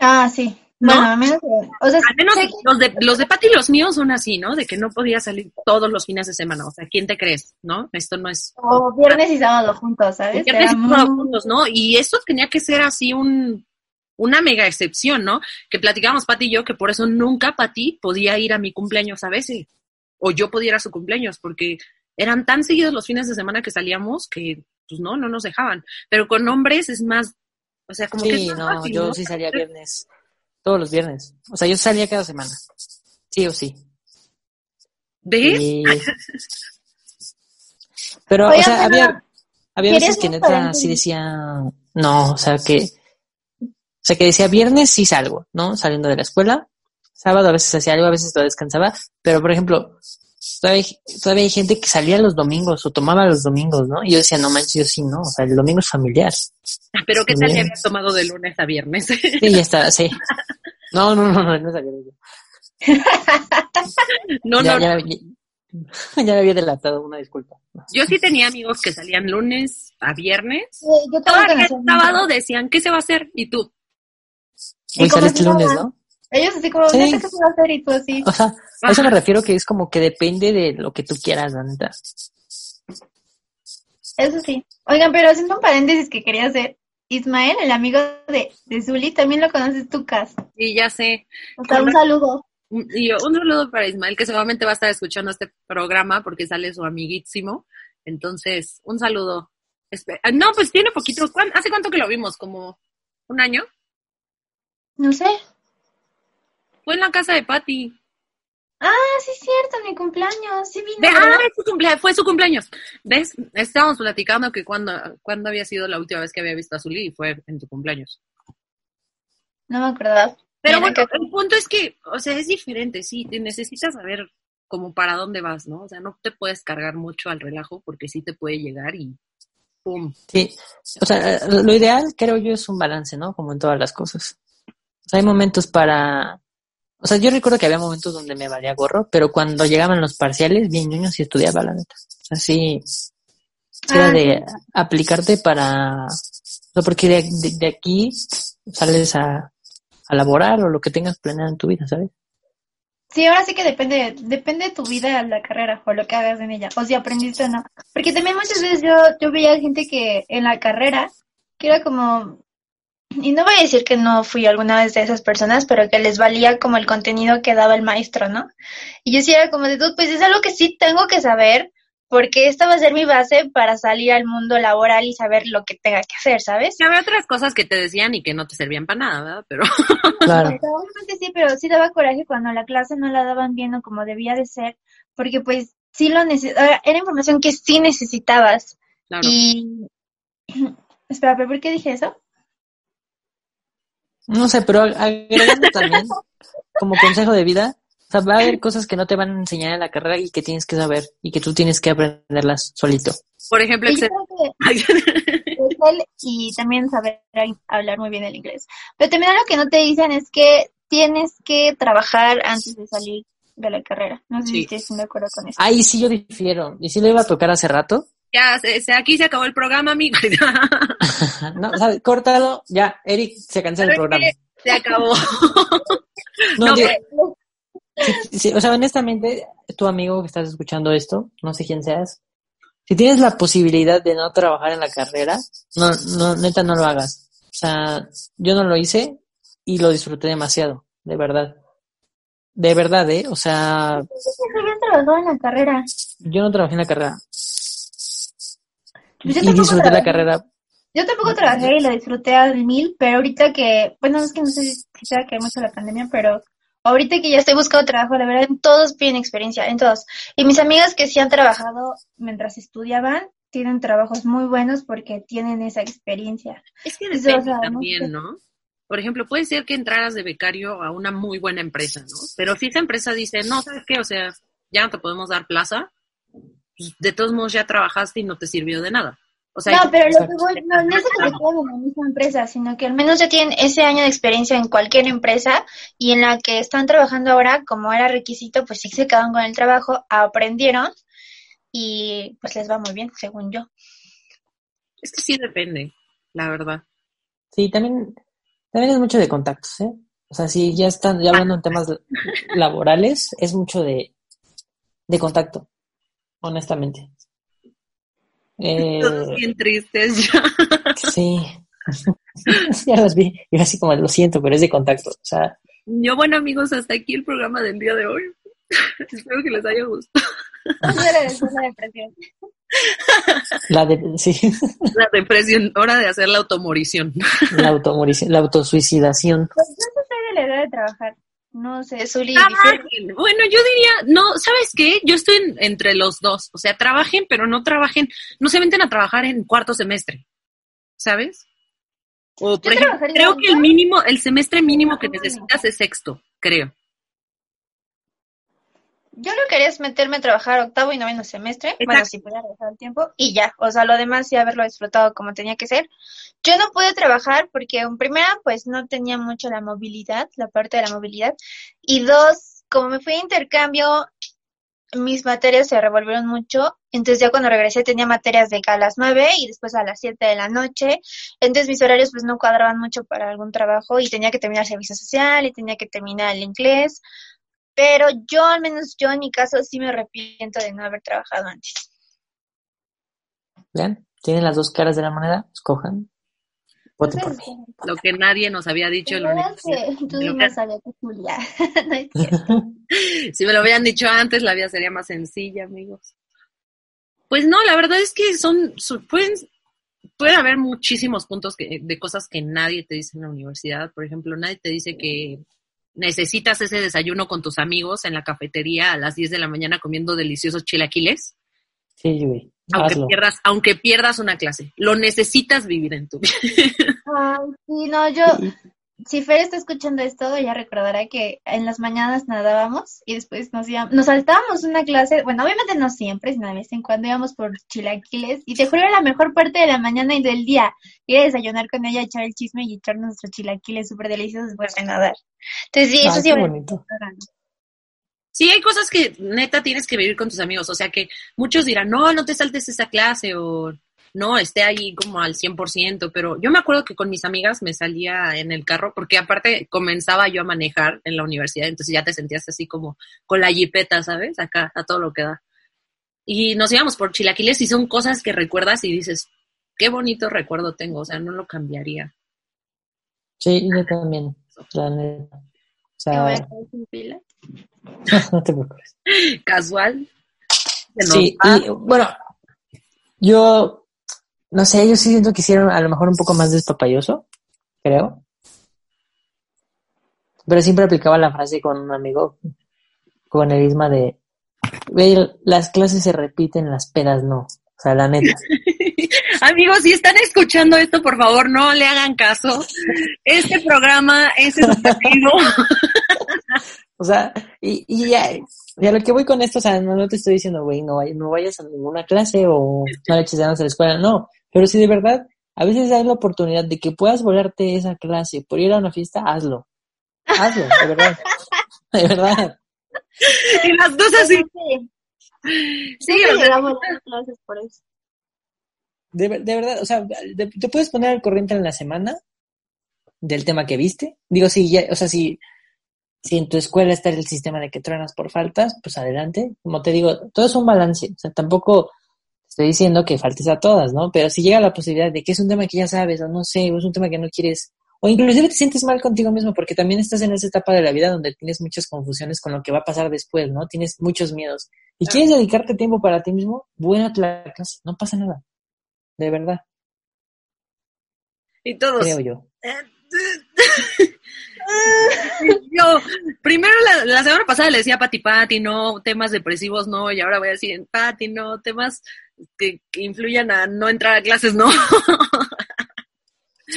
ah, sí. ¿No? Bueno, al menos, o sea, Al menos los de, los de Pati y los míos son así, ¿no? De que no podía salir todos los fines de semana. O sea, ¿quién te crees? ¿No? Esto no es... o viernes y sábado juntos, ¿sabes? Viernes Era y sábado muy- juntos, ¿no? Y eso tenía que ser así un, una mega excepción, ¿no? Que platicábamos Pati y yo que por eso nunca Pati podía ir a mi cumpleaños a veces. O yo podía ir a su cumpleaños, porque eran tan seguidos los fines de semana que salíamos que, pues no, no nos dejaban. Pero con hombres es más, O sea, como que Sí, es más no, fácil, yo ¿no? sí salía viernes, todos los viernes. O sea, yo salía cada semana. Sí o sí. ¿Ves? Y- Pero, o sea, pero, había, había ¿querías veces que neta sí decía, no, o sea, que, o sea, que decía viernes sí salgo, ¿no? Saliendo de la escuela. Sábado a veces hacía algo, a veces lo descansaba. Pero, por ejemplo, todavía, hay- todavía hay gente que salía los domingos o tomaba los domingos, ¿no? Y yo decía, no manches, yo sí, no. O sea, el domingo es familiar. Pero ¿qué tal que habías tomado de lunes a viernes? Sí, ya está, sí. No, no, no, no, no sabía no, ya, no, ya, ya, ya me había delatado, una disculpa. Yo sí tenía amigos que salían lunes a viernes. Sí, yo Todavía el sábado decían, ¿qué se va a hacer? Y tú, Hoy saliste si lunes. ¿no? Ellos así como, Sí. ¿neta qué se va a hacer? Y tú así. O sea, a eso me refiero que es como que depende de lo que tú quieras, la neta. Eso sí. Oigan, pero haciendo un paréntesis que quería hacer, Ismael, el amigo de, de Zuli, también lo conoces tú, Cas. y ya sé. O sea, un saludo. Un- Y yo, un saludo para Ismael, que seguramente va a estar escuchando este programa porque sale su amiguísimo. Entonces, un saludo. Espe- ah, No, pues tiene poquito. ¿Cuán- ¿Hace cuánto que lo vimos? ¿Como un año? No sé. Fue en la casa de Patty. Ah, sí, es cierto, mi cumpleaños. Sí, vino. Ah, es su cumplea- fue su cumpleaños. ¿Ves? Estábamos platicando que cuando, cuando había sido la última vez que había visto a Zully y fue en tu cumpleaños. No me acordaba. Pero bueno, el punto es que, o sea, es diferente, sí, te necesitas saber como para dónde vas, ¿no? O sea, no te puedes cargar mucho al relajo porque sí te puede llegar y ¡pum! Sí, o sea, lo ideal creo yo es un balance, ¿no? Como en todas las cosas. Sea, hay momentos para... O sea, yo recuerdo que había momentos donde me valía gorro, pero cuando llegaban los parciales, bien ñoños y estudiaba, la neta. O sea, sí, era Ah, de aplicarte para... O sea, porque de, de- de aquí sales a, a laborar o lo que tengas planeado en tu vida, ¿sabes? Sí, ahora sí que depende, depende de tu vida, la carrera o lo que hagas en ella, o si aprendiste o no. Porque también muchas veces yo, yo veía gente que en la carrera, que era como, y no voy a decir que no fui alguna vez de esas personas, pero que les valía como el contenido que daba el maestro, ¿no? Y yo sí era como de, "Dude, pues es algo que sí tengo que saber, porque esta va a ser mi base para salir al mundo laboral y saber lo que tenga que hacer, ¿sabes? Sí, había otras cosas que te decían y que no te servían para nada, ¿verdad? Pero Claro. Obviamente sí, pero sí daba coraje cuando la clase no la daban bien o como debía de ser, porque pues sí lo necesitabas, era información que sí necesitabas. claro. Y... Espera, ¿pero por qué dije eso? No sé, pero agregando también como consejo de vida, o sea, va a haber cosas que no te van a enseñar en la carrera y que tienes que saber y que tú tienes que aprenderlas solito. Por ejemplo, Y Excel. Excel también saber hablar muy bien el inglés. Pero también algo que no te dicen es que tienes que trabajar antes de salir de la carrera. No sé Sí. si estoy de acuerdo con eso. Ahí sí yo difiero. Y sí lo iba a tocar hace rato. Ya, se- se- aquí se acabó el programa, amigo. no, ¿sabes? Córtalo. Ya, Eric, se cancela el programa. se acabó. No, No, digo, pero- o sea, honestamente, tu amigo que estás escuchando esto, no sé quién seas, si tienes la posibilidad de no trabajar en la carrera, no, no, neta no lo hagas. O sea, yo no lo hice y lo disfruté demasiado, de verdad. De verdad, ¿eh? O sea, Yo había trabajado en la carrera. yo no trabajé en la carrera. Pues yo y tampoco disfruté la trabajé. carrera. Yo tampoco trabajé y lo disfruté al mil, pero ahorita que, bueno, es que no sé si sea que hay mucho la pandemia, pero ahorita que ya estoy buscando trabajo, de verdad, en todos piden experiencia, en todos. Y mis amigas que sí han trabajado mientras estudiaban, tienen trabajos muy buenos porque tienen esa experiencia. Es que o depende sea, no también. ¿no? Por ejemplo, puede ser que entraras de becario a una muy buena empresa, ¿no? Pero si esa empresa dice, no, ¿sabes qué? O sea, ya no te podemos dar plaza, pues, de todos modos ya trabajaste y no te sirvió de nada. O sea, No, pero lo que voy, no, no es que se queden en la misma empresa, sino que al menos ya tienen ese año de experiencia en cualquier empresa y en la que están trabajando ahora, como era requisito, pues sí se quedaron con el trabajo, aprendieron y pues les va muy bien, según yo. es que sí depende, la verdad. Sí, también, también es mucho de contactos, ¿eh? O sea, si ya están, ya hablando en temas laborales, es mucho de, de contacto, honestamente. Eh, Todos bien tristes ya. sí. ya los vi. Yo así como lo siento, pero es de contacto. O sea, Yo, bueno, amigos, hasta aquí el programa del día de hoy. Espero que les haya gustado. Una depresión. La de, sí, La depresión, hora de hacer la automorición. la automorición, la autosuicidación. Pues yo no soy de la edad de trabajar. No sé, Zuli. Trabajen. Bueno, yo diría, no, ¿sabes qué? Yo estoy en- entre los dos. O sea, trabajen, pero no trabajen, no se meten a trabajar en cuarto semestre. ¿Sabes? O, por ejemplo, creo que el mínimo, el semestre mínimo que necesitas es sexto, creo. Yo lo que quería es meterme a trabajar octavo y noveno semestre, bueno, si pudiera regresar el tiempo, y ya, o sea, lo demás sí haberlo disfrutado como tenía que ser. Yo no pude trabajar porque en primera, pues no tenía mucho la movilidad, la parte de la movilidad, y dos, como me fui a intercambio, mis materias se revolvieron mucho, entonces ya cuando regresé tenía materias de que a las nueve y después a las siete de la noche, entonces mis horarios pues no cuadraban mucho para algún trabajo y tenía que terminar servicio social y tenía que terminar el inglés, pero yo, al menos yo en mi caso, sí me arrepiento de no haber trabajado antes. ¿Vean? Tienen las dos caras de la moneda, escojan. Voten por mí. Lo que nadie nos había dicho tú Lo no que- sabías que Julia. No es cierto. Si me lo hubieran dicho antes, la vida sería más sencilla, amigos. Pues no, la verdad es que son, pueden haber muchísimos puntos que, de cosas que nadie te dice en la universidad. Por ejemplo, nadie te dice que necesitas ese desayuno con tus amigos en la cafetería a las 10 de la mañana comiendo deliciosos chilaquiles, Sí, güey. aunque Hazlo. pierdas, aunque pierdas una clase. Lo necesitas vivir en tu vida. Ay, sí, no, yo, si Fer está escuchando esto, ya recordará que en las mañanas nadábamos y después nos íbamos, nos saltábamos una clase, bueno, obviamente no siempre, sino de vez en cuando íbamos por chilaquiles y te juro era la mejor parte de la mañana y del día, ir a desayunar con ella, echar el chisme y echar nuestros chilaquiles súper deliciosos después de nadar. Entonces, sí, eso sí bonito. Sí, hay cosas que neta tienes que vivir con tus amigos. O sea que muchos dirán, no, no te saltes esa clase o no, esté ahí como al 100%. Pero yo me acuerdo que con mis amigas me salía en el carro porque aparte comenzaba yo a manejar en la universidad. Entonces ya te sentías así como con la jipeta, ¿sabes? Acá, a todo lo que da. Y nos íbamos por chilaquiles y son cosas que recuerdas y dices, qué bonito recuerdo tengo. O sea, no lo cambiaría. Sí, yo también. La neta. O sea, sin pilas. no te preocupes. Casual. Sí, y bueno, yo no sé, yo sí siento que hicieron a lo mejor un poco más despapayoso, creo. Pero siempre aplicaba la frase con un amigo, con el isma de, "Güey, las clases se repiten, las pedas no. O sea, la neta. Amigos, si están escuchando esto, por favor, no le hagan caso. Este programa es educativo. O sea, y, y ya, y a lo que voy con esto, o sea, no, no te estoy diciendo, güey, no, no vayas a ninguna clase o no le eches ganas a la escuela, no. Pero si de verdad, a veces hay la oportunidad de que puedas volarte esa clase por ir a una fiesta, hazlo. Hazlo, de verdad. De verdad. y las dos así. Sí, Sí, o sea, las clases por eso. De, de verdad, o sea, de- te puedes poner al corriente en la semana del tema que viste. Digo, si ya, o sea, si, si en tu escuela está el sistema de que truenas por faltas, pues adelante. Como te digo, todo es un balance. O sea, tampoco estoy diciendo que faltes a todas, ¿no? Pero si llega la posibilidad de que es un tema que ya sabes, o no sé, o es un tema que no quieres, o inclusive te sientes mal contigo mismo, porque también estás en esa etapa de la vida donde tienes muchas confusiones con lo que va a pasar después, ¿no? Tienes muchos miedos. Y quieres dedicarte tiempo para ti mismo, buena la clase, no pasa nada. De verdad, y todos. creo yo. Yo, primero la, la semana pasada le decía a Pati Pati, no, temas depresivos no, y ahora voy a decir, Pati, no, temas que, que influyan a no entrar a clases, no.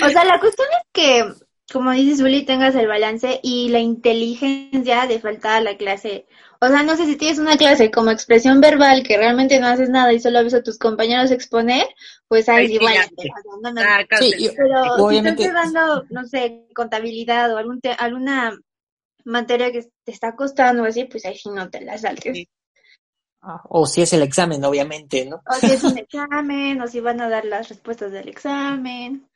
O sea, la cuestión es que, como dices, Uli, tengas el balance y la inteligencia de faltar a la clase. O sea, no sé si tienes una clase como expresión verbal que realmente no haces nada y solo ves a tus compañeros exponer, pues ahí sí, te abandonas. Ah, Sí, yo- Pero si Obviamente- estás llevando, no sé, contabilidad o algún te- alguna materia que te está costando o así, pues ahí sí no te la saltes. Sí. O si es el examen, obviamente, ¿no? O si es un examen, o si van a dar las respuestas del examen.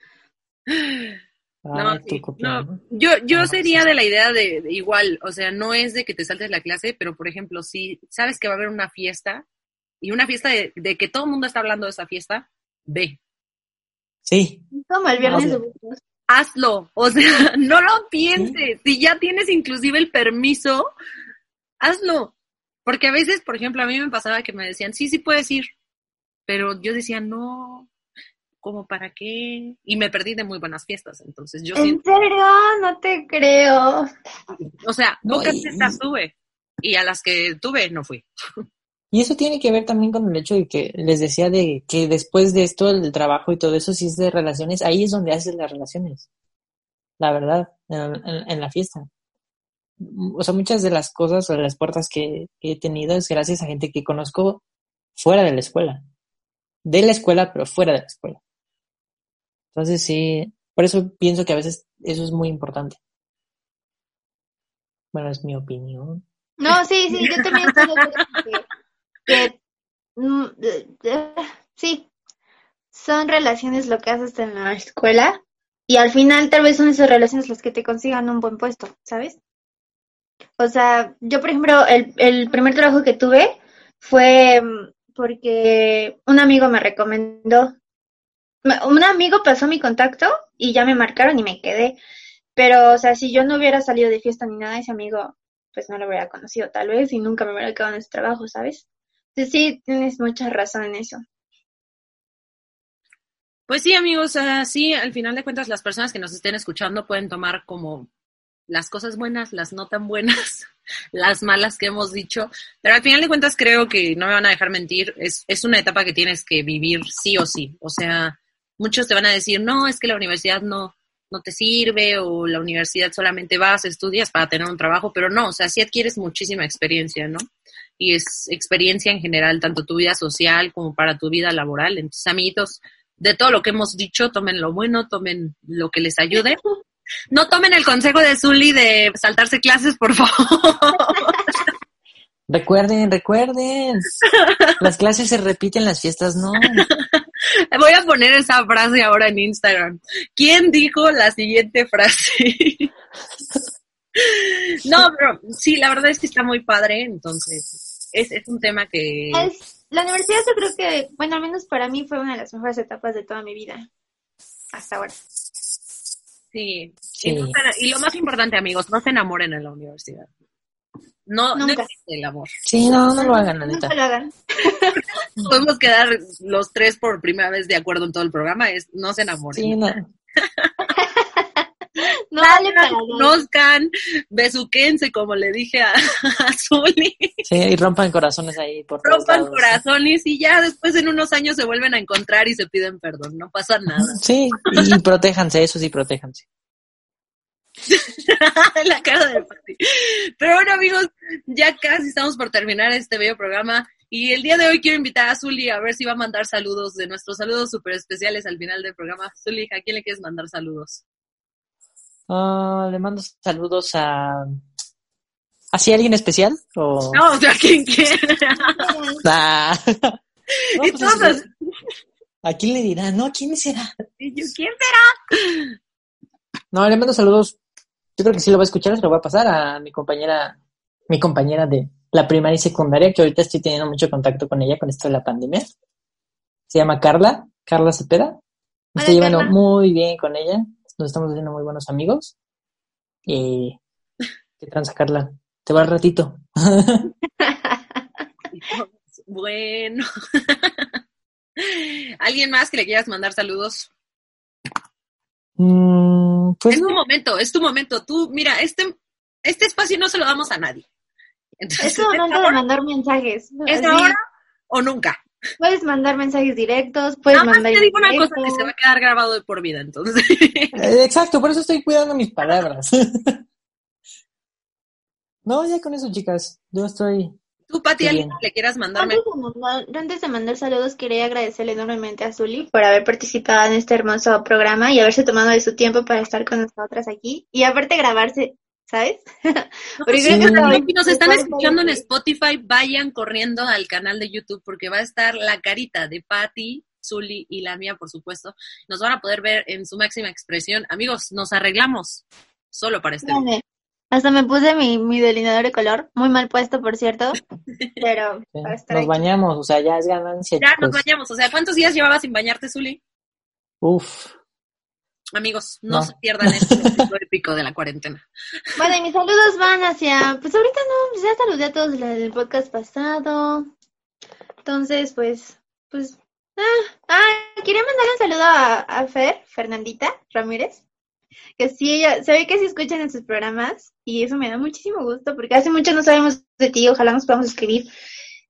No, sí, copiando. no. Yo, yo No, sería sí. de la idea de, de igual, o sea, no es de que te saltes la clase, pero por ejemplo, si sabes que va a haber una fiesta y una fiesta de, de que todo el mundo está hablando de esa fiesta, ve, Sí, Como el viernes Hazlo. hazlo, o sea, no lo pienses, si ya tienes inclusive el permiso, hazlo, porque a veces, por ejemplo, a mí me pasaba que me decían, sí, sí puedes ir, pero yo decía, no, ¿como para qué? Y me perdí de muy buenas fiestas, entonces yo ¿En siento, serio? No te creo. o sea, pocas fiestas tuve, y a las que tuve no fui. Y eso tiene que ver también con el hecho de que les decía de que después de esto, el trabajo y todo eso, si es de relaciones, ahí es donde haces las relaciones. La verdad, en, en- en la fiesta. O sea, muchas de las cosas o de las puertas que, he tenido es gracias a gente que conozco fuera de la escuela. De la escuela, pero fuera de la escuela. Entonces sí, por eso pienso que a veces eso es muy importante. Bueno, es mi opinión. No, sí, sí, yo también estoy de que, que, mm, sí, son relaciones lo que haces en la escuela y al final tal vez son esas relaciones las que te consigan un buen puesto, ¿sabes? O sea, yo por ejemplo, el, primer trabajo que tuve fue mm, porque un amigo me recomendó, me- un amigo pasó mi contacto y ya me marcaron y me quedé. Pero, o sea, si yo no hubiera salido de fiesta ni nada, ese amigo pues no lo hubiera conocido tal vez y nunca me hubiera quedado en ese trabajo, ¿sabes? Entonces sí, tienes mucha razón en eso. Pues sí, amigos, así al final de cuentas las personas que nos estén escuchando pueden tomar como las cosas buenas, las no tan buenas, las malas que hemos dicho, pero al final de cuentas creo que no me van a dejar mentir, es, es una etapa que tienes que vivir sí o sí, o sea, muchos te van a decir, no, es que la universidad no, no te sirve o la universidad solamente vas, estudias para tener un trabajo, pero no, o sea, sí adquieres muchísima experiencia, ¿no? Y es experiencia en general, tanto tu vida social como para tu vida laboral. Entonces, amiguitos, de todo lo que hemos dicho, tomen lo bueno, tomen lo que les ayude. No tomen el consejo de Zully de saltarse clases, por favor. Recuerden, recuerden. Las clases se repiten, las fiestas no. Voy a poner esa frase ahora en Instagram. ¿Quién dijo la siguiente frase? no, pero sí, la verdad es que está muy padre, entonces es, es un tema que... Es, la universidad yo creo que, bueno, al menos para mí fue una de las mejores etapas de toda mi vida. Hasta ahora. Sí, Sí. Y, no lo más importante, amigos, no se enamoren en la universidad. No, no existe el amor. Sí, no, no lo hagan, Nunca neta. lo hagan. Podemos quedar los tres por primera vez de acuerdo en todo el programa, es no se enamoren. Sí, no. No vale para. Conozcan, besuquense, como le dije a, a Zuli, Sí, y rompan corazones ahí por todos rompan lados. corazones y ya después en unos años se vuelven a encontrar y se piden perdón, no pasa nada. Sí, y, y protéjanse, eso sí, protéjanse. la cara de Pati. Pero bueno, amigos, ya casi estamos por terminar este bello programa. Y el día de hoy quiero invitar a Zuli a ver si va a mandar saludos de nuestros saludos súper especiales al final del programa. Zuli, ¿a quién le quieres mandar saludos? Ah, le mando saludos a... ¿Así alguien especial? O... No, o sea, quien quiera. Ah. No, Y pues, todos ¿A quién le dirá? No, ¿quién será? Y yo, ¿quién será? No, le mando saludos. Yo creo que sí lo voy a escuchar, se lo voy a pasar a mi compañera, mi compañera de la primaria y secundaria, que ahorita estoy teniendo mucho contacto con ella con esto de la pandemia. Se llama Carla, Carla Cepeda. Me estoy llevando muy bien con ella. Nos estamos haciendo muy buenos amigos. Y ¿qué tranza, Carla? Te va al ratito. Bueno. ¿Alguien más que le quieras mandar saludos? Mm, pues es no. tu momento, es tu momento. Tú, mira, este, este espacio no se lo damos a nadie. Entonces, Es momento de mandar mensajes. es ahora o nunca. Puedes mandar mensajes directos, puedes Nada más mandar te digo una cosa que se va a quedar grabado de por vida, entonces. Eh, Exacto, por eso estoy cuidando mis palabras. no, ya con eso, chicas. Yo estoy. Tú, Pati, alguien le quieras mandarme. Antes de, mandar, antes de mandar saludos, quería agradecerle enormemente a Zuli por haber participado en este hermoso programa y haberse tomado de su tiempo para estar con nosotras aquí. Y aparte grabarse, ¿sabes? Porque sí. creo que que nos están escuchando en Spotify, vayan corriendo al canal de YouTube porque va a estar la carita de Patty, Zully y la mía, por supuesto. Nos van a poder ver en su máxima expresión. Amigos, nos arreglamos solo para este. Hasta me puse mi, mi delineador de color, muy mal puesto, por cierto, pero Sí, Nos aquí. bañamos, o sea, ya es ganancia, Ya nos chicos. bañamos. O sea, ¿cuántos días llevabas sin bañarte, Zully? Uf. Amigos, no, No. se pierdan este momento épico de la cuarentena. Bueno, y mis saludos van hacia, pues ahorita no, pues ya saludé a todos en el podcast pasado. Entonces, pues, pues Ah, ah, quería mandar un saludo a, a Fer, Fernandita Ramírez, que sí, ella, se ve que sí escuchan en sus programas y eso me da muchísimo gusto porque hace mucho no sabemos de ti, ojalá nos podamos escribir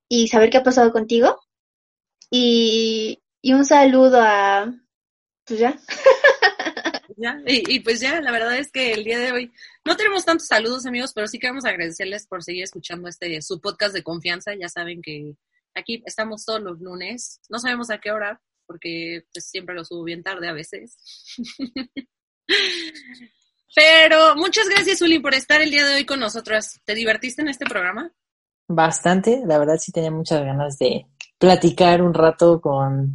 y saber qué ha pasado contigo. Y, y un saludo a, pues ya, Ya, y, y pues ya, la verdad es que el día de hoy no tenemos tantos saludos, amigos, pero sí queremos agradecerles por seguir escuchando este su podcast de confianza. Ya saben que aquí estamos todos los lunes. No sabemos a qué hora, porque pues siempre lo subo bien tarde a veces. Pero muchas gracias, Uli, por estar el día de hoy con nosotros. ¿Te divertiste en este programa? Bastante, la verdad sí tenía muchas ganas de platicar un rato con,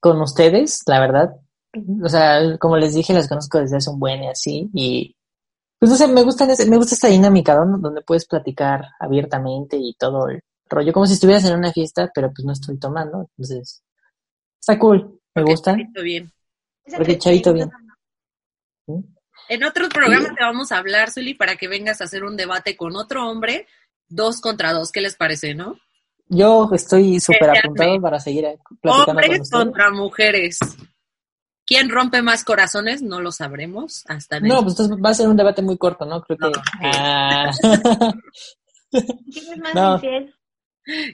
con ustedes, la verdad. O sea, como les dije, las conozco desde hace un buen y así, y pues no sé, me gusta, me gusta esta dinámica, ¿no? Donde puedes platicar abiertamente y todo el rollo, como si estuvieras en una fiesta, pero pues no estoy tomando, entonces está cool, me Porque gusta, Chavito bien. porque chavito bien. En otro programa te vamos a hablar, Zuli, para que vengas a hacer un debate con otro hombre, dos contra dos. ¿Qué les parece, no? Yo estoy súper apuntado para seguir platicando con Hombres contra mujeres. ¿Quién rompe más corazones? No lo sabremos hasta No, pues entonces va a ser un debate muy corto, ¿no? Creo que... No. Ah. ¿quién es más No. infiel?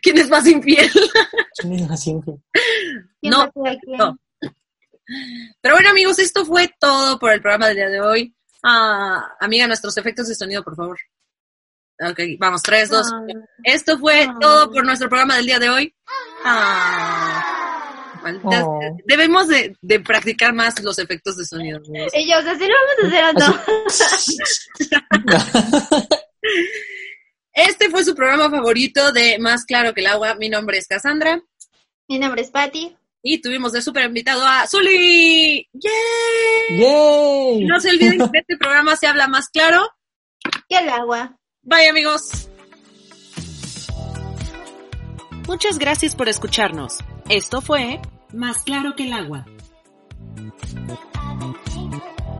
¿Quién es más infiel? ¿Quién es más infiel? ¿Quién No, no. Pero bueno, amigos, esto fue todo por el programa del día de hoy. Ah, amiga, nuestros efectos de sonido, por favor. Ok, vamos, tres, dos. Ah, Esto fue Ah. todo por nuestro programa del día de hoy. Oh. Debemos de, de practicar más los efectos de sonido. amigos. Ellos, así lo vamos a hacer o no. Este fue su programa favorito de Más Claro que el Agua. Mi nombre es Cassandra. Mi nombre es Patti. Y tuvimos de súper invitado a Zuli. ¡Yay! ¡Yay! No se olviden que este programa se habla más claro. Y el agua. Bye amigos. Muchas gracias por escucharnos. Esto fue Más claro que el agua.